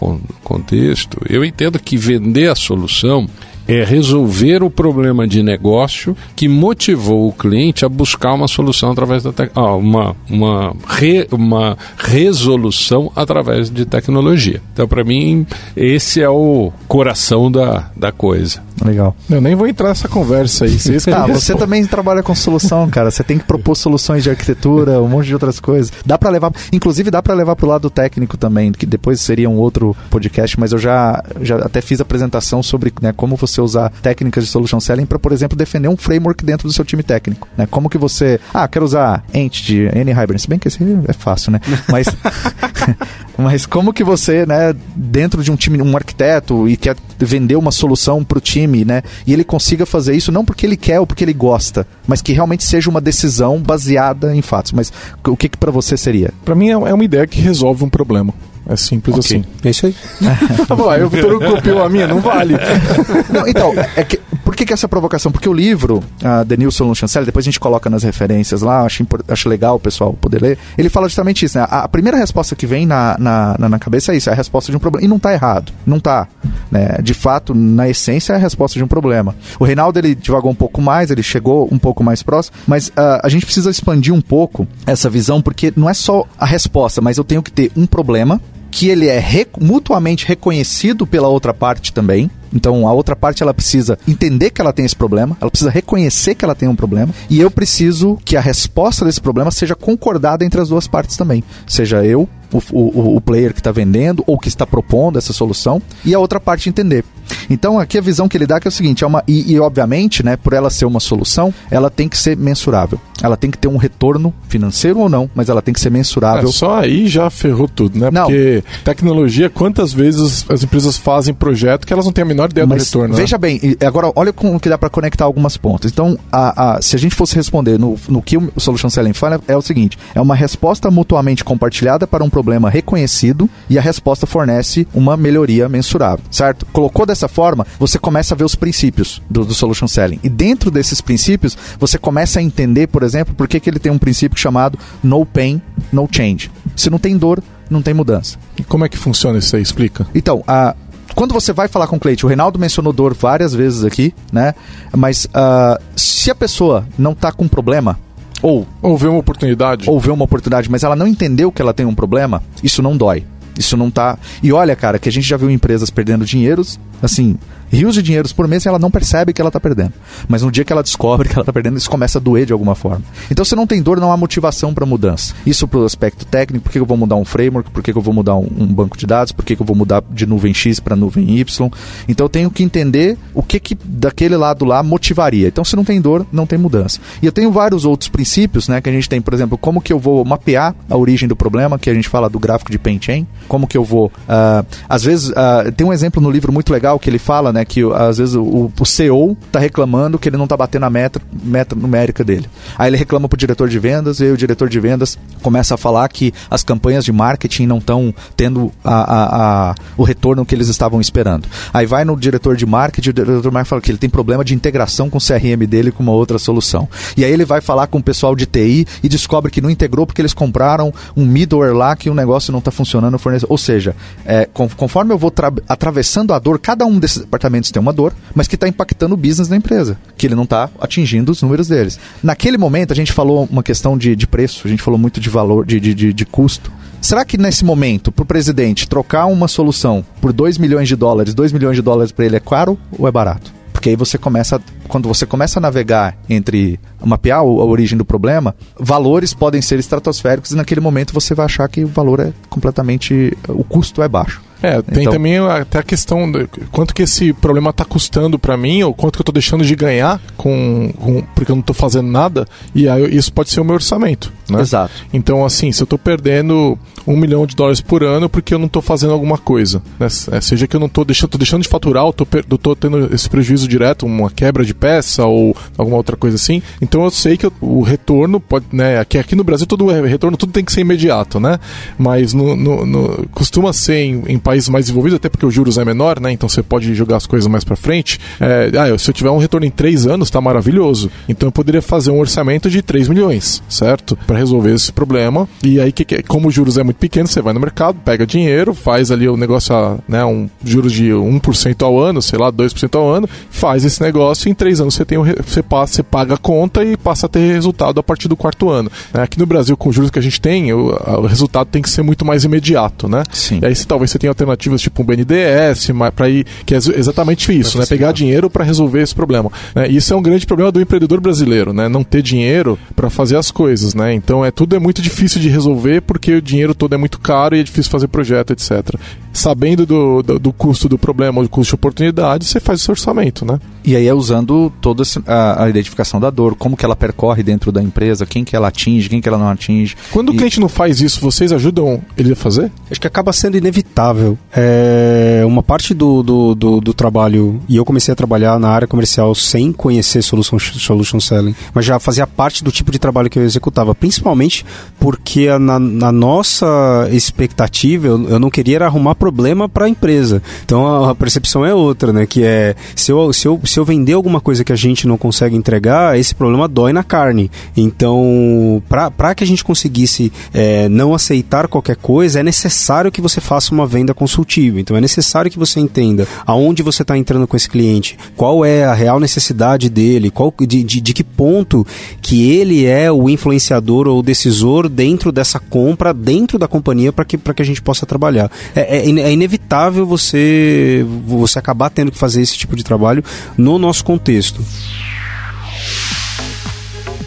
contexto, eu entendo que vender a solução é resolver o problema de negócio que motivou o cliente a buscar uma solução através da ah, uma, uma, re, uma resolução através de tecnologia. Então, para mim, esse é o coração da, da coisa. Legal. Eu nem vou entrar nessa conversa aí. Vocês ah, você também trabalha com solução, cara. Você tem que propor soluções de arquitetura, um monte de outras coisas. Dá para levar, inclusive dá para levar pro lado técnico também, que depois seria um outro podcast, mas eu já, já até fiz apresentação sobre né, como você usar técnicas de solution selling para, por exemplo, defender um framework dentro do seu time técnico. Né? Como que você, ah, quero usar Entity, N-Hybrid, se bem que esse é fácil, né? Mas Mas como que você, né, dentro de um time, um arquiteto e quer vender uma solução para o time, né, e ele consiga fazer isso não porque ele quer ou porque ele gosta, mas que realmente seja uma decisão baseada em fatos. Mas o que, que para você seria? Para mim é, é uma ideia que resolve um problema. É simples okay. assim. É isso aí. tá bom, aí o Vitor copiou a minha, não vale. Não, então, é que, por que, que essa provocação? Porque o livro, uh, The Cell, depois a gente coloca nas referências lá, acho, acho legal o pessoal poder ler, ele fala justamente isso, né? A, a primeira resposta que vem na, na, na, cabeça é isso, é a resposta de um problema. E não está errado, não está. Né? De fato, na essência, é a resposta de um problema. O Reinaldo, ele divagou um pouco mais, ele chegou um pouco mais próximo, mas uh, a gente precisa expandir um pouco essa visão, porque não é só a resposta, mas eu tenho que ter um problema, que ele é mutuamente reconhecido pela outra parte também. Então a outra parte ela precisa entender que ela tem esse problema, ela precisa reconhecer que ela tem um problema, e eu preciso que a resposta desse problema seja concordada entre as duas partes também. Seja eu, o, o, o player que está vendendo ou que está propondo essa solução, e a outra parte entender. Então aqui a visão que ele dá é, é o seguinte, é uma, e, e, obviamente, né, por ela ser uma solução, ela tem que ser mensurável. Ela tem que ter um retorno financeiro ou não, mas ela tem que ser mensurável. É, só aí já ferrou tudo, né? Não. Porque tecnologia, quantas vezes as empresas fazem projeto que elas não têm a menor ideia mas do retorno? Né? Veja né? bem, agora olha como que dá para conectar algumas pontas. Então, a, a, se a gente fosse responder no, no que o Solution Selling fala, é o seguinte: é uma resposta mutuamente compartilhada para um problema reconhecido e a resposta fornece uma melhoria mensurável, certo? Colocou dessa forma, você começa a ver os princípios do, do Solution Selling. E dentro desses princípios, você começa a entender, por exemplo, por que, que ele tem um princípio chamado No Pain, No Change. Se não tem dor, não tem mudança. E como é que funciona isso aí? Explica. Então, a quando você vai falar com o cliente, o Reinaldo mencionou dor várias vezes aqui, né? Mas uh, se a pessoa não está com problema, ou. Ou vê uma oportunidade. Ou vê uma oportunidade, mas ela não entendeu que ela tem um problema, isso não dói. Isso não tá. E olha, cara, que a gente já viu empresas perdendo dinheiros, assim, rios de dinheiros por mês e ela não percebe que ela está perdendo. Mas no dia que ela descobre que ela está perdendo, isso começa a doer de alguma forma. Então, se não tem dor, não há motivação para mudança. Isso para o aspecto técnico, por que eu vou mudar um framework, por que eu vou mudar um, banco de dados, por que eu vou mudar de nuvem X para nuvem Y. Então, eu tenho que entender o que, que daquele lado lá motivaria. Então, se não tem dor, não tem mudança. E eu tenho vários outros princípios, né, que a gente tem, por exemplo, como que eu vou mapear a origem do problema, que a gente fala do gráfico de Pain Chain, como que eu vou... Uh, às vezes, uh, tem um exemplo no livro muito legal que ele fala, né, que às vezes o, o CEO está reclamando que ele não está batendo a meta, meta numérica dele. Aí ele reclama para o diretor de vendas e o diretor de vendas começa a falar que as campanhas de marketing não estão tendo a, a, a, o retorno que eles estavam esperando. Aí vai no diretor de marketing o diretor de marketing fala que ele tem problema de integração com o CRM dele com uma outra solução. E aí ele vai falar com o pessoal de TI e descobre que não integrou porque eles compraram um middleware lá que o negócio não está funcionando. Ou seja, é, conforme eu vou atravessando a dor, cada um desses departamentos tem uma dor, mas que está impactando o business da empresa, que ele não está atingindo os números deles. Naquele momento a gente falou uma questão de, de preço, a gente falou muito de valor, de, de, de, de custo. Será que nesse momento, para o presidente trocar uma solução por 2 milhões de dólares, 2 milhões de dólares para ele é caro ou é barato? Porque aí você começa, quando você começa a navegar entre mapear a origem do problema, valores podem ser estratosféricos e naquele momento você vai achar que o valor é completamente, o custo é baixo. É, tem então... também até a questão de quanto que esse problema está custando para mim ou quanto que eu estou deixando de ganhar com, com, porque eu não estou fazendo nada e aí isso pode ser o meu orçamento, né? Exato. Então assim, se eu estou perdendo um milhão de dólares por ano porque eu não estou fazendo alguma coisa, né? É, seja que eu não estou deixando, tô deixando de faturar, ou estou tendo esse prejuízo direto, uma quebra de peça ou alguma outra coisa assim. Então eu sei que eu, o retorno pode, né? Aqui, aqui no Brasil todo retorno tudo tem que ser imediato, né? Mas no, no, no costuma ser em, em países mais desenvolvidos, até porque os juros é menor, né? Então você pode jogar as coisas mais para frente. É, ah, se eu tiver um retorno em três anos, tá maravilhoso. Então eu poderia fazer um orçamento de 3 milhões, certo? Para resolver esse problema. E aí, que, como os juros é muito pequeno, você vai no mercado, pega dinheiro, faz ali o negócio, né? Um juros de 1% ao ano, sei lá, 2% ao ano, faz esse negócio e em três anos você tem o, você passa, você paga a conta e passa a ter resultado a partir do quarto ano. Né? Aqui no Brasil, com os juros que a gente tem, o, o resultado tem que ser muito mais imediato, né? Sim. E aí, se, talvez você tenha alternativas tipo um BNDES, para ir, que é exatamente isso, né? Pegar dinheiro para resolver esse problema. Né? Isso é um grande problema do empreendedor brasileiro, né? Não ter dinheiro para fazer as coisas, né? Então é tudo é muito difícil de resolver porque o dinheiro todo é muito caro e é difícil fazer projeto, etc. Sabendo do, do, do custo do problema, do custo de oportunidade, você faz o seu orçamento, né? E aí é usando toda a, a, identificação da dor, como que ela percorre dentro da empresa, quem que ela atinge, quem que ela não atinge. Quando e... o cliente não faz isso, vocês ajudam ele a fazer? Acho que acaba sendo inevitável. É uma parte do, do, do, do, trabalho, e eu comecei a trabalhar na área comercial sem conhecer solution, solution selling, mas já fazia parte do tipo de trabalho que eu executava, principalmente porque na, na nossa expectativa eu, eu não queria arrumar problema para a empresa. Então a, a percepção é outra, né? Que é se eu, se eu se eu vender alguma coisa que a gente não consegue entregar, esse problema dói na carne. Então, para que a gente conseguisse é, não aceitar qualquer coisa, é necessário que você faça uma venda consultiva. Então, é necessário que você entenda aonde você está entrando com esse cliente, qual é a real necessidade dele, qual, de, de, de que ponto que ele é o influenciador ou decisor dentro dessa compra, dentro da companhia, para que, que a gente possa trabalhar. É, é, é inevitável você, você acabar tendo que fazer esse tipo de trabalho no nosso contexto.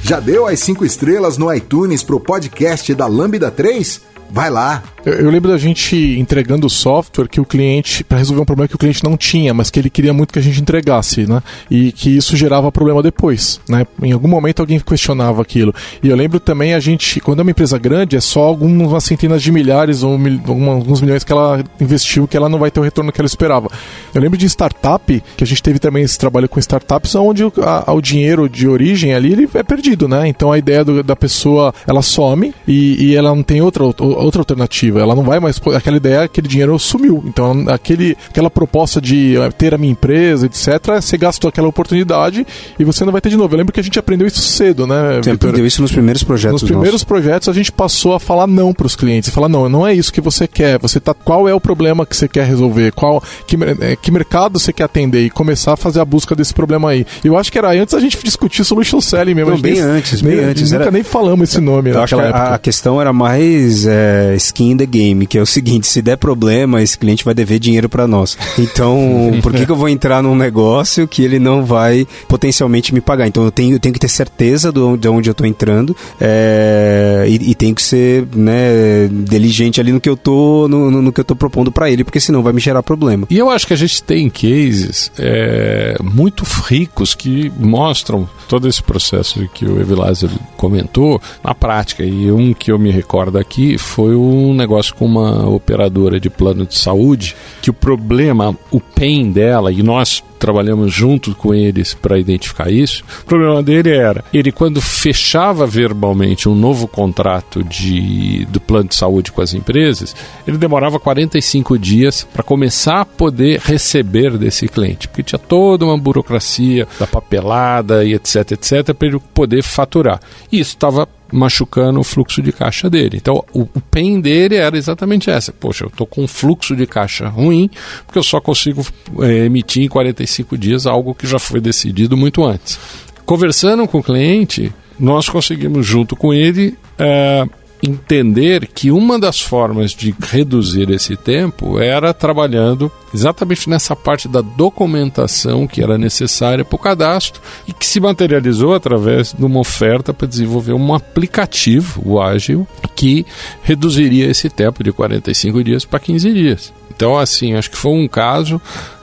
Já deu as cinco estrelas no iTunes pro podcast da Lambda 3? Vai lá! Eu, eu, lembro da gente entregando software que o cliente, para resolver um problema que o cliente não tinha, mas que ele queria muito que a gente entregasse, né? E que isso gerava problema depois, né? Em algum momento alguém questionava aquilo. E eu lembro também a gente, quando é uma empresa grande, é só algumas centenas de milhares ou mil, alguns milhões que ela investiu que ela não vai ter o retorno que ela esperava. Eu lembro de startup, que a gente teve também esse trabalho com startups, onde o, a, o dinheiro de origem ali ele é perdido, né? Então a ideia do, da pessoa, ela some e, e ela não tem outra, outra alternativa alternativa. Ela não vai mais. Aquela ideia, aquele dinheiro sumiu. Então, aquele, aquela proposta de eh, ter a minha empresa, etc., você gastou aquela oportunidade e você não vai ter de novo. Eu lembro que a gente aprendeu isso cedo, né? Você aprendeu isso nos primeiros projetos. Nos primeiros nossos. projetos, a gente passou a falar não para os clientes. Falar, não, não é isso que você quer. Você tá. Qual é o problema que você quer resolver? Qual, que, eh, que mercado você quer atender? E começar a fazer a busca desse problema aí. Eu acho que era antes a gente discutir solution selling mesmo. Não, bem antes, bem antes. Nunca era... nem falamos esse nome eu acho que época. A questão era mais é, skin in the game, que é o seguinte: se der problema, esse cliente vai dever dinheiro para nós. Então, por que, que, eu vou entrar num negócio que ele não vai potencialmente me pagar? Então, eu tenho, eu tenho que ter certeza do, de onde eu estou entrando é, e, e, tenho que ser né, diligente ali no que eu tô, no, no, no que eu tô propondo para ele, porque senão vai me gerar problema. E eu acho que a gente tem cases é, muito ricos que mostram todo esse processo que o Evilásio comentou na prática. E um que eu me recordo aqui foi um negócio com uma operadora de plano de saúde que o problema, o pain dela, e nós trabalhamos junto com eles para identificar isso. O problema dele era, ele quando fechava verbalmente um novo contrato de, do plano de saúde com as empresas, ele demorava 45 dias para começar a poder receber desse cliente, porque tinha toda uma burocracia da papelada e etc, etc, para ele poder faturar. E isso estava machucando o fluxo de caixa dele. Então, o, o pain dele era exatamente essa. Poxa, eu estou com um fluxo de caixa ruim, porque eu só consigo é, emitir em 45 dias algo que já foi decidido muito antes. Conversando com o cliente, nós conseguimos, junto com ele, é, entender que uma das formas de reduzir esse tempo era trabalhando exatamente nessa parte da documentação que era necessária para o cadastro e que se materializou através de uma oferta para desenvolver um aplicativo, o Ágil, que reduziria esse tempo de 45 dias para 15 dias. Então, assim, acho que foi um caso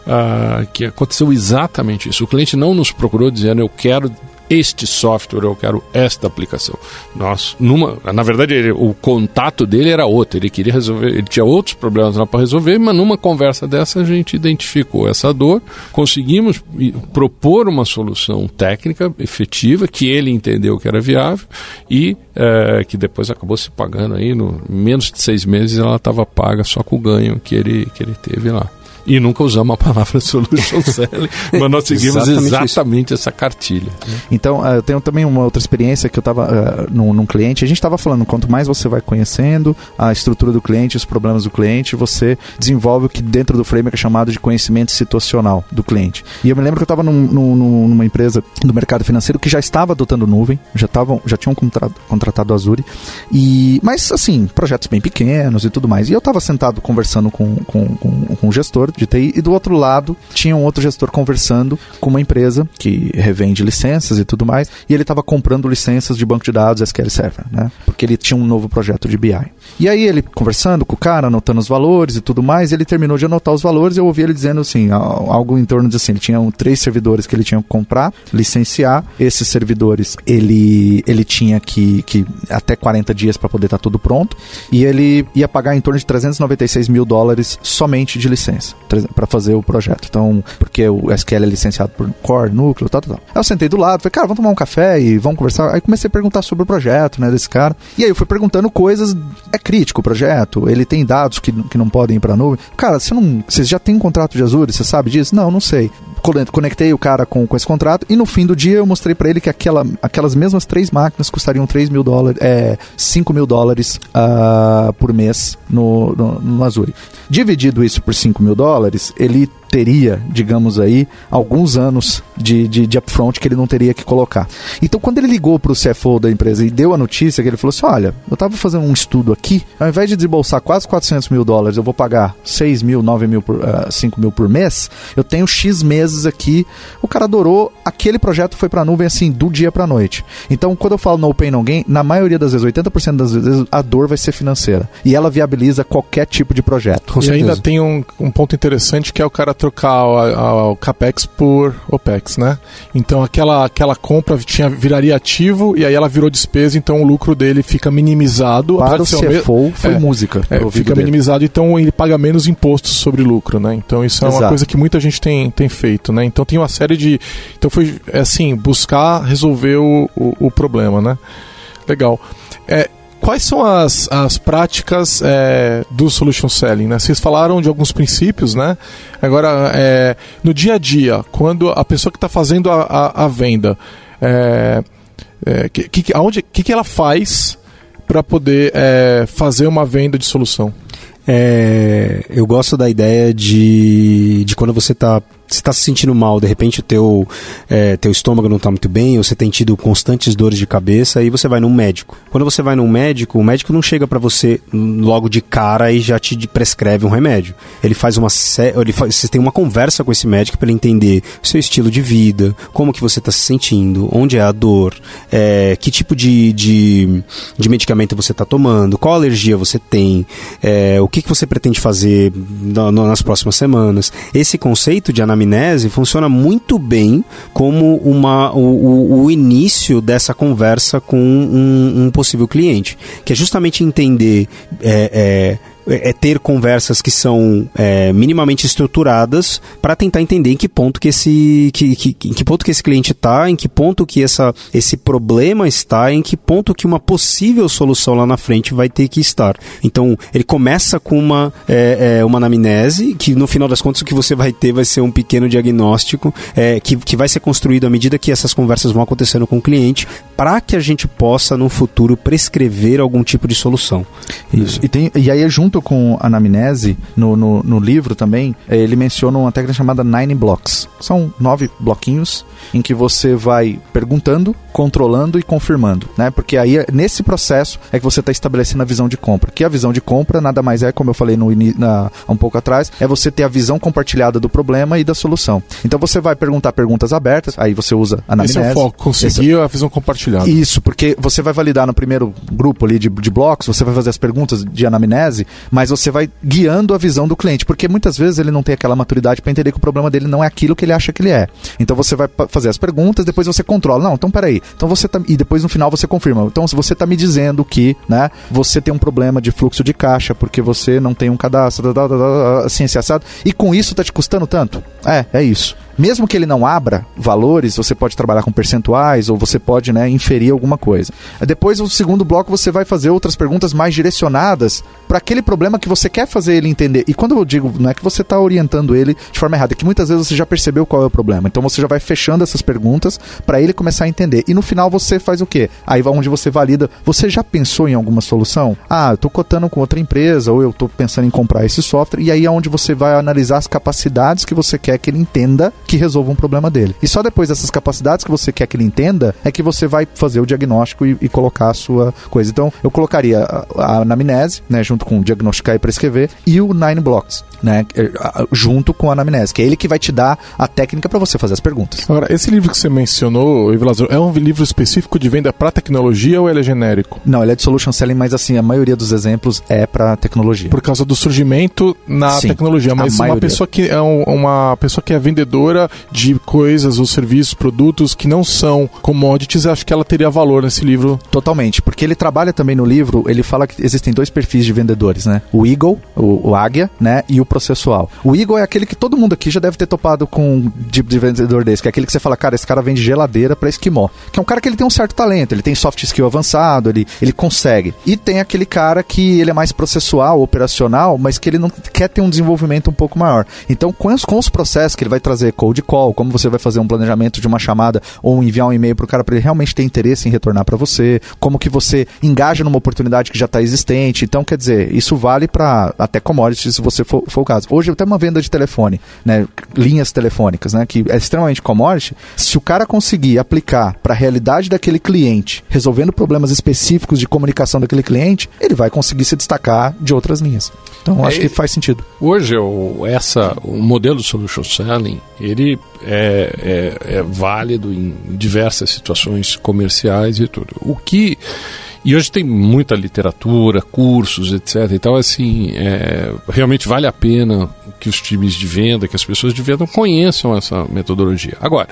uh, que aconteceu exatamente isso. O cliente não nos procurou dizendo eu quero este software, eu quero esta aplicação. Nós, numa, na verdade, ele, o contato dele era outro. Ele queria resolver, ele tinha outros problemas lá para resolver, mas numa conversa dessa a gente identificou essa dor, conseguimos propor uma solução técnica efetiva que ele entendeu que era viável e é, que depois acabou se pagando aí no menos de seis meses ela estava paga só com o ganho que ele que ele teve lá e nunca usamos a palavra solution selling, mas nós seguimos exatamente, exatamente essa cartilha. Né? Então, uh, eu tenho também uma outra experiência que eu estava uh, num, num, cliente, a gente estava falando, quanto mais você vai conhecendo a estrutura do cliente, os problemas do cliente, você desenvolve o que dentro do framework é chamado de conhecimento situacional do cliente. E eu me lembro que eu estava num, num, numa empresa do mercado financeiro que já estava adotando nuvem, já, tavam, já tinham contra, contratado a Azure, e, mas assim, projetos bem pequenos e tudo mais. E eu estava sentado conversando com, com, com, com o gestor de TI, e do outro lado tinha um outro gestor conversando com uma empresa que revende licenças e tudo mais, e ele estava comprando licenças de banco de dados SQL Server, né? Porque ele tinha um novo projeto de BI. E aí ele conversando com o cara, anotando os valores e tudo mais, ele terminou de anotar os valores e eu ouvi ele dizendo assim, algo em torno de assim, ele tinha três servidores que ele tinha que comprar, licenciar, esses servidores ele, ele tinha que, que até 40 dias para poder estar tá tudo pronto, e ele ia pagar em torno de 396 mil dólares somente de licença para fazer o projeto. Então, porque o SQL é licenciado por core, núcleo, tal, tal, tal. Aí eu sentei do lado, falei, cara, vamos tomar um café e vamos conversar. Aí comecei a perguntar sobre o projeto, né, desse cara. E aí eu fui perguntando coisas. É crítico o projeto? Ele tem dados que, que não podem ir para nuvem? Cara, você não, você já tem um contrato de Azure? Você sabe disso? Não, não sei conectei o cara com, com esse contrato e no fim do dia eu mostrei para ele que aquela, aquelas mesmas três máquinas custariam 3 mil dólares, é, 5 mil dólares uh, por mês no, no, no Azure. Dividido isso por 5 mil dólares, ele teria, digamos aí, alguns anos de, de, de upfront que ele não teria que colocar. Então, quando ele ligou para o CFO da empresa e deu a notícia, que ele falou assim: Olha, eu estava fazendo um estudo aqui, ao invés de desembolsar quase 400 mil dólares, eu vou pagar 6 mil, 9 mil, por, uh, 5 mil por mês, eu tenho X meses aqui. O cara adorou, aquele projeto foi para a nuvem assim, do dia para noite. Então, quando eu falo no pain, no gain, na maioria das vezes, 80% das vezes, a dor vai ser financeira. E ela viabiliza qualquer tipo de projeto. e ainda tem um, um ponto interessante que é o cara trocar o, o capex por opex, né? Então aquela, aquela compra tinha, viraria ativo e aí ela virou despesa, então o lucro dele fica minimizado. Para o CFO foi é, música. É, fica dele. minimizado, então ele paga menos impostos sobre lucro, né? Então isso é Exato. uma coisa que muita gente tem, tem feito, né? Então tem uma série de... Então foi, é assim, buscar resolver o, o, o problema, né? Legal. É, Quais são as, as práticas é, do solution selling? Né? Vocês falaram de alguns princípios, né? Agora, é, no dia a dia, quando a pessoa que está fazendo a, a, a venda, é, é, que, que, aonde, que, que ela faz para poder é, fazer uma venda de solução? É, eu gosto da ideia de, de quando você está está se sentindo mal, de repente o teu, é, teu estômago não está muito bem, ou você tem tido constantes dores de cabeça, aí você vai num médico. Quando você vai num médico, o médico não chega para você logo de cara e já te prescreve um remédio. Ele faz uma ele faz, você tem uma conversa com esse médico para ele entender o seu estilo de vida, como que você está se sentindo, onde é a dor, é, que tipo de, de, de medicamento você está tomando, qual alergia você tem, é, o que, que você pretende fazer nas próximas semanas. Esse conceito de anamnese anamnese funciona muito bem como uma, o, o início dessa conversa com um, um, possível cliente, que é justamente entender é, é, é, é ter conversas que são é, minimamente estruturadas para tentar entender em que ponto que esse que, que, em que ponto que esse cliente está, em que ponto que essa, esse problema está, em que ponto que uma possível solução lá na frente vai ter que estar. Então ele começa com uma é, é, uma anamnese que no final das contas o que você vai ter vai ser um pequeno diagnóstico é, que, que vai ser construído à medida que essas conversas vão acontecendo com o cliente para que a gente possa no futuro prescrever algum tipo de solução. Isso. E, tem, e aí junto junto com a anamnese, no, no, no livro também, eh, ele menciona uma técnica chamada Nine Blocks. São nove bloquinhos em que você vai perguntando, controlando e confirmando, né? Porque aí, nesse processo, é que você está estabelecendo a visão de compra. Que a visão de compra nada mais é, como eu falei no, na, um pouco atrás, é você ter a visão compartilhada do problema e da solução. Então você vai perguntar perguntas abertas, aí você usa a anamnese. Esse é o foco, conseguir Esse... a visão compartilhada. Isso, porque você vai validar no primeiro grupo ali de, de blocos, você vai fazer as perguntas de anamnese, mas você vai guiando a visão do cliente, porque muitas vezes ele não tem aquela maturidade para entender que o problema dele não é aquilo que ele acha que ele é. Então você vai fazer as perguntas, depois você controla. Não, então peraí. Então você tá, e depois no final você confirma. Então se você está me dizendo que, né, você tem um problema de fluxo de caixa porque você não tem um cadastro, assim, assado, e com isso está te custando tanto? É, é isso mesmo que ele não abra valores, você pode trabalhar com percentuais ou você pode né, inferir alguma coisa. Depois, o segundo bloco, você vai fazer outras perguntas mais direcionadas para aquele problema que você quer fazer ele entender. E quando eu digo, não é que você está orientando ele de forma errada, é que muitas vezes você já percebeu qual é o problema. Então você já vai fechando essas perguntas para ele começar a entender. E no final você faz o quê? Aí onde você valida, você já pensou em alguma solução? Ah, eu estou cotando com outra empresa ou eu estou pensando em comprar esse software. E aí é onde você vai analisar as capacidades que você quer que ele entenda que resolva um problema dele. E só depois dessas capacidades que você quer que ele entenda é que você vai fazer o diagnóstico e, e colocar a sua coisa. Então, eu colocaria a, a anamnese, né, junto com diagnosticar e prescrever, e o Nine Blocks, né, é, junto com a anamnese, que é ele que vai te dar a técnica para você fazer as perguntas. Agora, esse livro que você mencionou, Evilazor, é um livro específico de venda para tecnologia ou ele é genérico? Não, ele é de solution selling, mas assim, a maioria dos exemplos é para tecnologia. Por causa do surgimento na Sim, tecnologia, mas uma pessoa que é um, uma pessoa que é vendedora de coisas ou serviços, produtos que não são commodities, acho que ela teria valor nesse livro. Totalmente, porque ele trabalha também no livro, ele fala que existem dois perfis de vendedores, né? O Eagle, o, o águia, né? E o processual. O Eagle é aquele que todo mundo aqui já deve ter topado com um tipo de vendedor desse, que é aquele que você fala, cara, esse cara vende geladeira para esquimó. Que é um cara que ele tem um certo talento, ele tem soft skill avançado, ele, ele consegue. E tem aquele cara que ele é mais processual, operacional, mas que ele não quer ter um desenvolvimento um pouco maior. Então, com os, com os processos que ele vai trazer cold call, como você vai fazer um planejamento de uma chamada ou enviar um e-mail para o cara para ele realmente ter interesse em retornar para você, como que você engaja numa oportunidade que já está existente. Então, quer dizer, isso vale para até commodities, se você for, for, o caso. Hoje até uma venda de telefone, né, linhas telefônicas, né, que é extremamente commodity. Se o cara conseguir aplicar para a realidade daquele cliente, resolvendo problemas específicos de comunicação daquele cliente, ele vai conseguir se destacar de outras linhas. Então, acho é, que faz sentido. Hoje, o, essa, o modelo solution selling, ele é, é, é válido em diversas situações comerciais e tudo. O que e hoje tem muita literatura, cursos, etc. Então, assim, é, realmente vale a pena que os times de venda, que as pessoas de venda conheçam essa metodologia. Agora,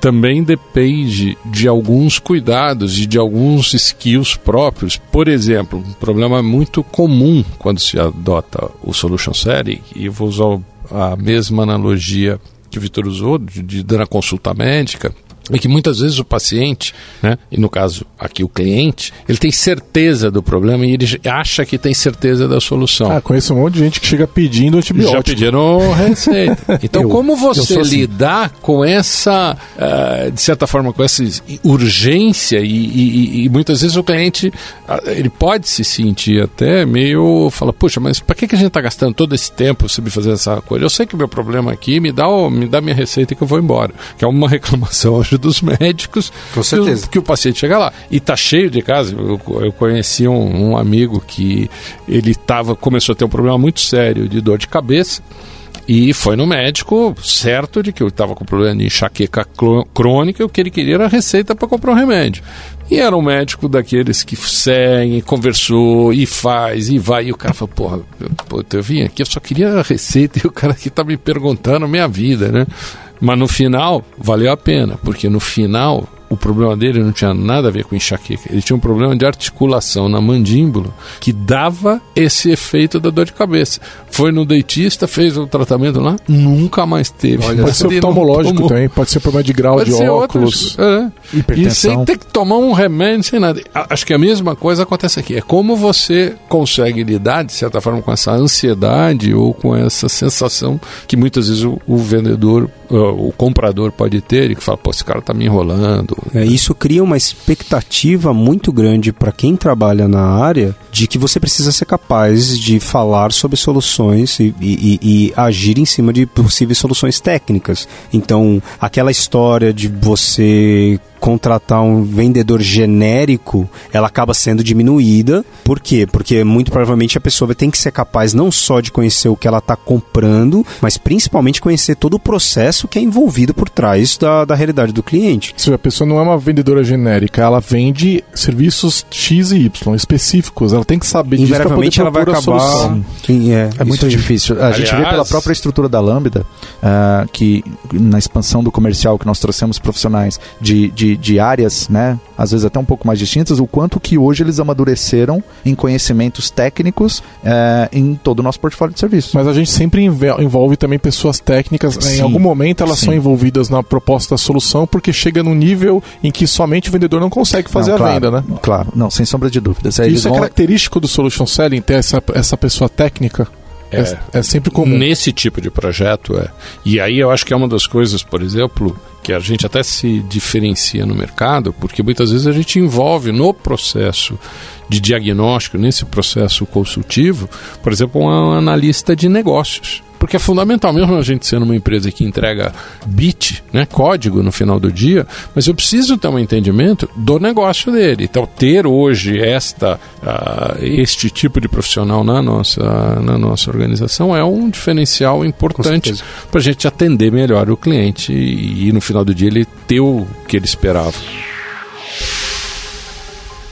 também depende de alguns cuidados e de alguns skills próprios. Por exemplo, um problema muito comum quando se adota o Solution Setting, e eu vou usar a mesma analogia que o Vitor usou, de, de, de, na consulta médica, é que muitas vezes o paciente, né, e no caso aqui o cliente, ele tem certeza do problema e ele acha que tem certeza da solução. Ah, conheço um monte de gente que chega pedindo antibiótico. Já pediram receita. Então, eu, como você assim. lidar com essa, uh, de certa forma, com essa urgência e, e, e, muitas vezes o cliente, uh, ele pode se sentir até meio, fala, puxa, mas para que, que a gente está gastando todo esse tempo sobre fazer essa coisa? Eu sei que o meu problema aqui me dá, me dá minha receita que eu vou embora. Que é uma reclamação hoje dos médicos Com certeza. Que, que o paciente chega lá. E tá cheio de casos. Eu, eu conheci um, um amigo que ele tava, começou a ter um problema muito sério de dor de cabeça. E foi no médico, certo de que eu estava com problema de enxaqueca crônica e o que ele queria era receita para comprar um remédio. E era um médico daqueles que segue, conversou e faz e vai. E o cara falou: Porra, eu, eu vim aqui, eu só queria a receita e o cara aqui tá me perguntando minha vida, né? Mas no final, valeu a pena, porque no final o problema dele não tinha nada a ver com enxaqueca. Ele tinha um problema de articulação na mandíbula que dava esse efeito da dor de cabeça. Foi no dentista, fez o tratamento lá, nunca mais teve. Olha, pode ser oftalmológico também, pode ser problema de grau pode de óculos. Outros, é. E sem ter que tomar um remédio, sem nada. Acho que a mesma coisa acontece aqui. É como você consegue lidar, de certa forma, com essa ansiedade ou com essa sensação que muitas vezes o, o vendedor, uh, o comprador pode ter e que fala, pô, esse cara tá me enrolando É, isso cria uma expectativa muito grande para quem trabalha na área de que você precisa ser capaz de falar sobre soluções e, e, e agir em cima de possíveis soluções técnicas. Então, aquela história de você contratar um vendedor genérico, ela acaba sendo diminuída. Por quê? Porque muito provavelmente a pessoa tem que ser capaz não só de conhecer o que ela está comprando, mas principalmente conhecer todo o processo que é envolvido por trás da, da realidade do cliente. Ou seja, a pessoa não é uma vendedora genérica, ela vende serviços X e Y específicos. Ela tem que saber disso para poder ela vai acabar. Sim, é, É muito aí. difícil. A gente vê Aliás- pela própria estrutura da Lambda ah, que na expansão do comercial que nós trouxemos profissionais de, de, de áreas, né, às vezes até um pouco mais distintas, o quanto que hoje eles amadureceram em conhecimentos técnicos eh, em todo o nosso portfólio de serviços. Mas a gente sempre envolve também pessoas técnicas. né? Em Sim, algum momento elas sim. são envolvidas na proposta da solução porque chega num nível em que somente o vendedor não consegue fazer Não, a claro, vendo, né? Claro, não, sem sombra de dúvidas. Aí Isso é vão- característico do solution selling, ter essa, essa pessoa técnica. É, É. é sempre comum. Nesse tipo de projeto, é. E aí eu acho que é uma das coisas, por exemplo, que a gente até se diferencia no mercado, porque muitas vezes a gente envolve no processo de diagnóstico, nesse processo consultivo, por exemplo, um analista de negócios. Porque é fundamental, mesmo a gente sendo uma empresa que entrega bit, né, código no final do dia, mas eu preciso ter um entendimento do negócio dele. Então, ter hoje esta, ah, este tipo de profissional na nossa, na nossa organização é um diferencial importante para a gente atender melhor o cliente e, e no final do dia ele ter o que ele esperava.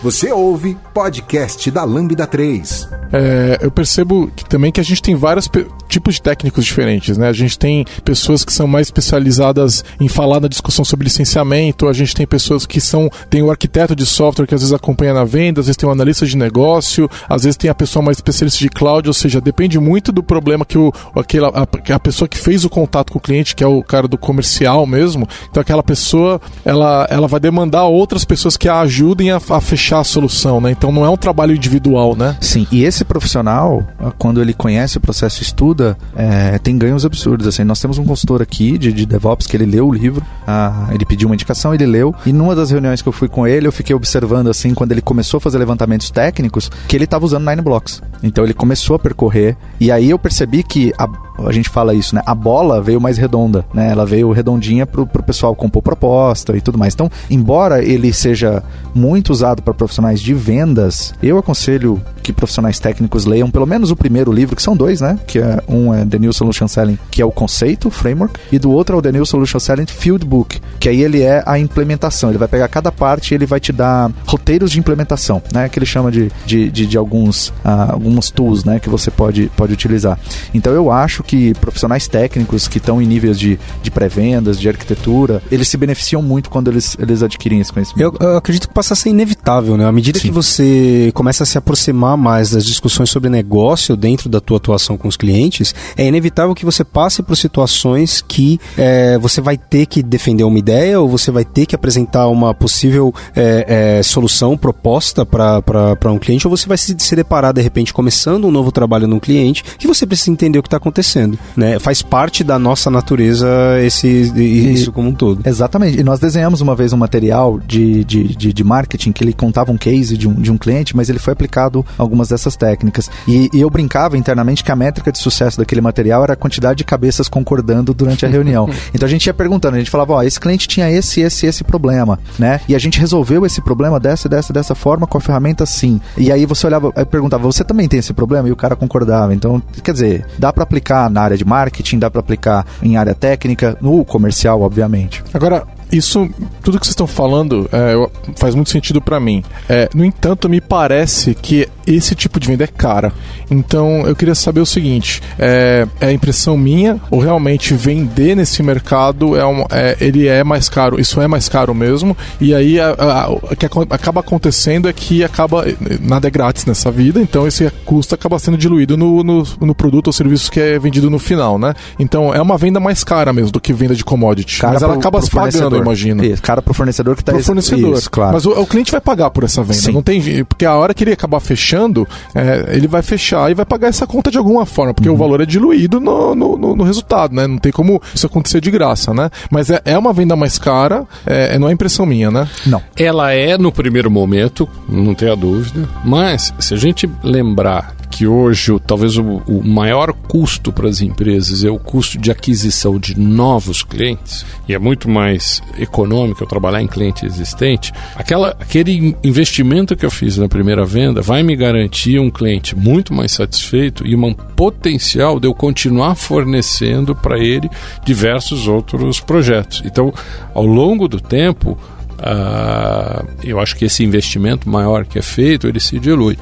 Você ouve podcast da Lambda 3. É, eu percebo que, também que a gente tem vários tipos de técnicos diferentes, né? A gente tem pessoas que são mais especializadas em falar na discussão sobre licenciamento, a gente tem pessoas que são tem o arquiteto de software que às vezes acompanha na venda, às vezes tem o analista de negócio, às vezes tem a pessoa mais especialista de cloud, ou seja, depende muito do problema que o aquela a, a pessoa que fez o contato com o cliente, que é o cara do comercial mesmo. Então aquela pessoa, ela ela vai demandar outras pessoas que a ajudem a, a fechar a solução, né? Então não é um trabalho individual, né? Sim, e esse profissional, ah, quando ele conhece o processo e estuda, é, tem ganhos absurdos. Assim, nós temos um consultor aqui de, de DevOps que ele leu o livro, ah, ele pediu uma indicação, ele leu, e numa das reuniões que eu fui com ele, eu fiquei observando, assim, quando ele começou a fazer levantamentos técnicos, que ele estava usando Nine Blocks. Então ele começou a percorrer, e aí eu percebi que a, a gente fala isso, né? A bola veio mais redonda, né? Ela veio redondinha pro pessoal compor proposta e tudo mais. Então, embora ele seja muito usado para profissionais de vendas, eu aconselho que profissionais técnicos leiam pelo menos o primeiro livro, que são dois, né? Que é um é The New Solution Selling, que é o conceito, o framework, e do outro é o The New Solution Selling Field Book, que aí ele é a implementação. Ele vai pegar cada parte e ele vai te dar roteiros de implementação, né? Que ele chama de, de, de, de alguns, ah, alguns tools, né? Que você pode, pode utilizar. Então eu acho que profissionais técnicos que estão em níveis de, de pré-vendas, de arquitetura, eles se beneficiam muito quando eles, eles adquirem esse conhecimento. Eu, eu acredito que passa a ser inevitável, né? À medida Sim. que você começa a se aproximar mais das discussões sobre negócio dentro da tua atuação com os clientes, é inevitável que você passe por situações que é, você vai ter que defender uma ideia ou você vai ter que apresentar uma possível é, é, solução proposta para um cliente ou você vai se, se deparar de repente começando um novo trabalho num cliente que você precisa entender o que está acontecendo, né? Faz parte da nossa natureza esse isso como um todo. Exatamente. E nós desenhamos uma vez um material de, de, de, de marketing que ele contava um case de um, de um cliente, mas ele foi aplicado algumas dessas técnicas. E, e eu brincava internamente que a métrica de sucesso daquele material era a quantidade de cabeças concordando durante a reunião. então a gente ia perguntando, a gente falava, ó, esse cliente tinha esse, esse, esse problema, né? E a gente resolveu esse problema dessa, dessa, dessa forma com a ferramenta assim. E aí você olhava, aí perguntava, você também tem esse problema? E o cara concordava. Então, quer dizer, dá para aplicar na área de marketing, dá para aplicar em área técnica, no comercial, obviamente. Agora, isso, tudo que vocês estão falando é, faz muito sentido pra mim. É, no entanto, me parece que esse tipo de venda é cara. Então, eu queria saber o seguinte: é, é impressão minha ou realmente vender nesse mercado é, um, é- ele é mais caro? Isso é mais caro mesmo? E aí, a- a- o que acaba acontecendo é que acaba nada é grátis nessa vida. Então, esse custo acaba sendo diluído no, no, no produto ou serviço que é vendido no final, né? Então, é uma venda mais cara mesmo do que venda de commodity. Cara mas ela pro- acaba pro se pagando. Eu imagino. Isso, cara pro fornecedor que tá Pro fornecedor. Isso, claro. Mas o, o cliente vai pagar por essa venda. Sim. Não tem Porque a hora que ele acabar fechando, é, ele vai fechar e vai pagar essa conta de alguma forma, porque o Uhum. valor é diluído no, no, no- no resultado, né? Não tem como isso acontecer de graça, né? Mas é, é uma venda mais cara, é, não é impressão minha, né? Não. Ela é no primeiro momento, não tenha dúvida, mas se a gente lembrar que hoje talvez o, o maior custo para as empresas é o custo de aquisição de novos clientes, e é muito mais econômico eu trabalhar em cliente existente, aquela, aquele in- investimento que eu fiz na primeira venda vai me garantir um cliente muito mais satisfeito e um potencial de eu continuar fornecendo para ele diversos outros projetos. Então, ao longo do tempo, ah, eu acho que esse investimento maior que é feito, ele se dilui.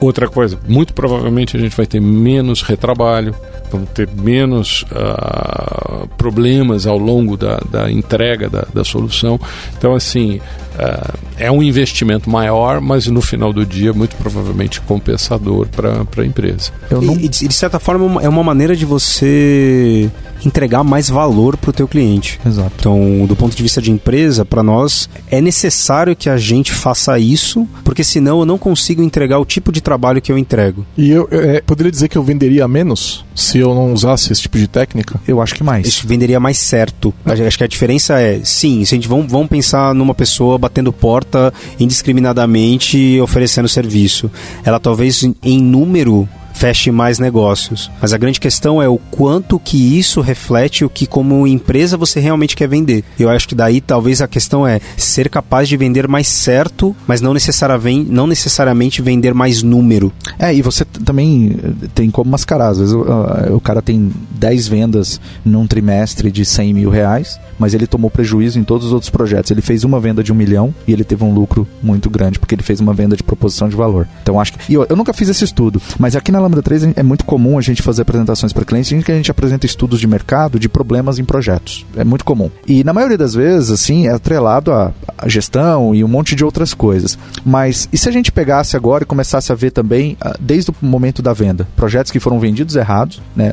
Outra coisa, muito provavelmente a gente vai ter menos retrabalho, vamos ter menos ah, problemas ao longo da, da entrega da, da solução. Então, assim, ah, é um investimento maior, mas no final do dia, muito provavelmente compensador para a empresa. Eu não... E, e de de certa forma é uma maneira de você entregar mais valor para o teu cliente. Exato. Então, do ponto de vista de empresa, para nós é necessário que a gente faça isso, porque senão eu não consigo entregar o tipo de trabalho que eu entrego. E eu é, poderia dizer que eu venderia menos se eu não usasse esse tipo de técnica? Eu acho que mais. Isso venderia mais certo. Acho que a diferença é, sim, se a gente vamos, vamos pensar numa pessoa batendo porta indiscriminadamente oferecendo serviço. Ela talvez em número feche mais negócios. Mas a grande questão é o quanto que isso reflete o que como empresa você realmente quer vender. Eu acho que daí talvez a questão é ser capaz de vender mais certo, mas não, necessariamente, não necessariamente vender mais número. É, e você também eh, tem como mascarar. Às vezes o, ah, o cara tem 10 vendas num trimestre de 100 mil reais, mas ele tomou prejuízo em todos os outros projetos. Ele fez uma venda de um milhão e ele teve um lucro muito grande, porque ele fez uma venda de proposição de valor. Então acho que. E eu, eu nunca fiz esse estudo, mas aqui na Lambda 3 é muito comum a gente fazer apresentações para clientes em que a gente apresenta estudos de mercado de problemas em projetos. É muito comum. E na maioria das vezes, assim, é atrelado à, gestão e um monte de outras coisas. Mas e se a gente pegasse agora e começasse a ver também, ah, desde o momento da venda, projetos que foram vendidos errados, né?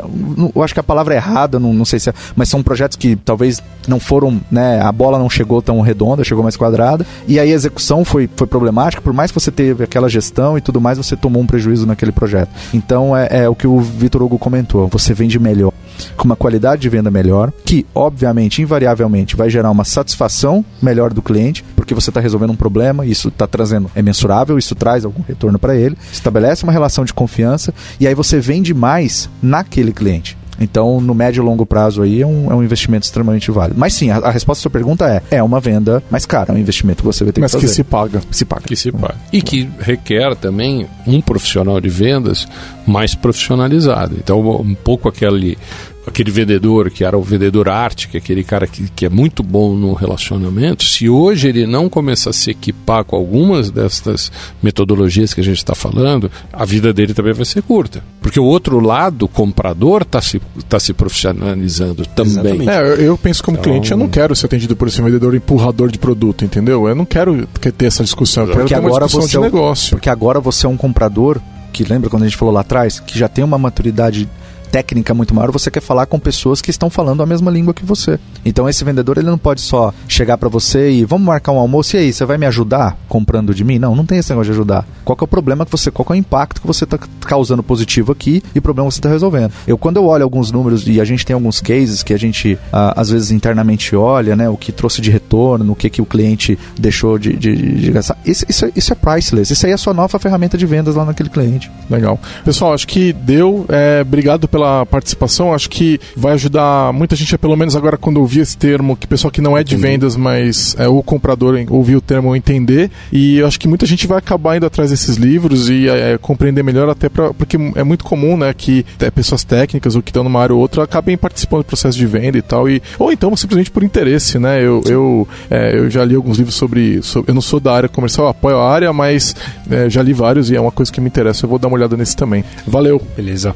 Eu- acho que a palavra errada, não, não sei se é, mas são projetos que talvez não foram, né? A bola não chegou tão redonda, chegou mais quadrada, e aí a execução foi, foi problemática, por mais que você teve aquela gestão e tudo mais, você tomou um prejuízo naquele projeto. Então é, é o que o Vitor Hugo comentou, você vende melhor, com uma qualidade de venda melhor, que obviamente, invariavelmente, vai gerar uma satisfação melhor do cliente, porque você está resolvendo um problema, isso está trazendo, é mensurável, isso traz algum retorno para ele, estabelece uma relação de confiança, e aí você vende mais naquele cliente. Então, no médio e longo prazo aí é um, é um investimento extremamente válido. Mas sim, a, a resposta à sua pergunta é: é uma venda mais cara, é um investimento que você vai ter Mas que que fazer. se paga. se paga. que se paga. E que requer também um profissional de vendas mais profissionalizado. Então, um pouco aquele, aquele vendedor que era o vendedor arte, que é aquele cara que, que é muito bom no relacionamento, se hoje ele não começar a se equipar com algumas destas metodologias que a gente está falando, a vida dele também vai ser curta. Porque o outro lado, o comprador, está se, tá se profissionalizando também. É, eu, eu penso como Então- cliente, eu não quero ser atendido por esse vendedor empurrador de produto, entendeu? Eu não quero que- ter essa discussão, eu quero Porque ter uma agora discussão você de é o- negócio. Porque agora você é um comprador que lembra quando a gente falou lá atrás, que já tem uma maturidade técnica muito maior, você quer falar com pessoas que estão falando a mesma língua que você. Então esse vendedor ele não pode só chegar para você e vamos marcar um almoço e aí, você vai me ajudar comprando de mim? Não, não tem esse negócio de ajudar. Qual é o problema que você, qual é o impacto que você está causando positivo aqui e o problema que você está resolvendo? Eu quando eu olho alguns números e a gente tem alguns cases que a gente às vezes internamente olha, né, o que trouxe de retorno, o que que o cliente deixou de, de, de gastar. Isso, isso, é- isso é priceless. Isso aí é a sua nova ferramenta de vendas lá naquele cliente. Legal. Pessoal, acho que deu. É, obrigado pela participação. Acho que vai ajudar muita gente, pelo menos agora quando ouvir esse termo, que pessoal que não é de vendas, mas é o comprador ouvir o termo entender. E eu acho que muita gente vai acabar indo atrás desses livros e é, compreender melhor, até pra, porque é muito comum, né, que é, pessoas técnicas ou que estão numa área ou outra acabem participando do processo de venda e tal. E, ou então simplesmente por interesse, né? Eu, eu, é, eu já li alguns livros sobre, sobre- Eu não sou da área comercial, apoio a área, mas é, já li vários e é uma coisa que me interessa. Eu vou dar uma olhada nesse também. Valeu! Beleza.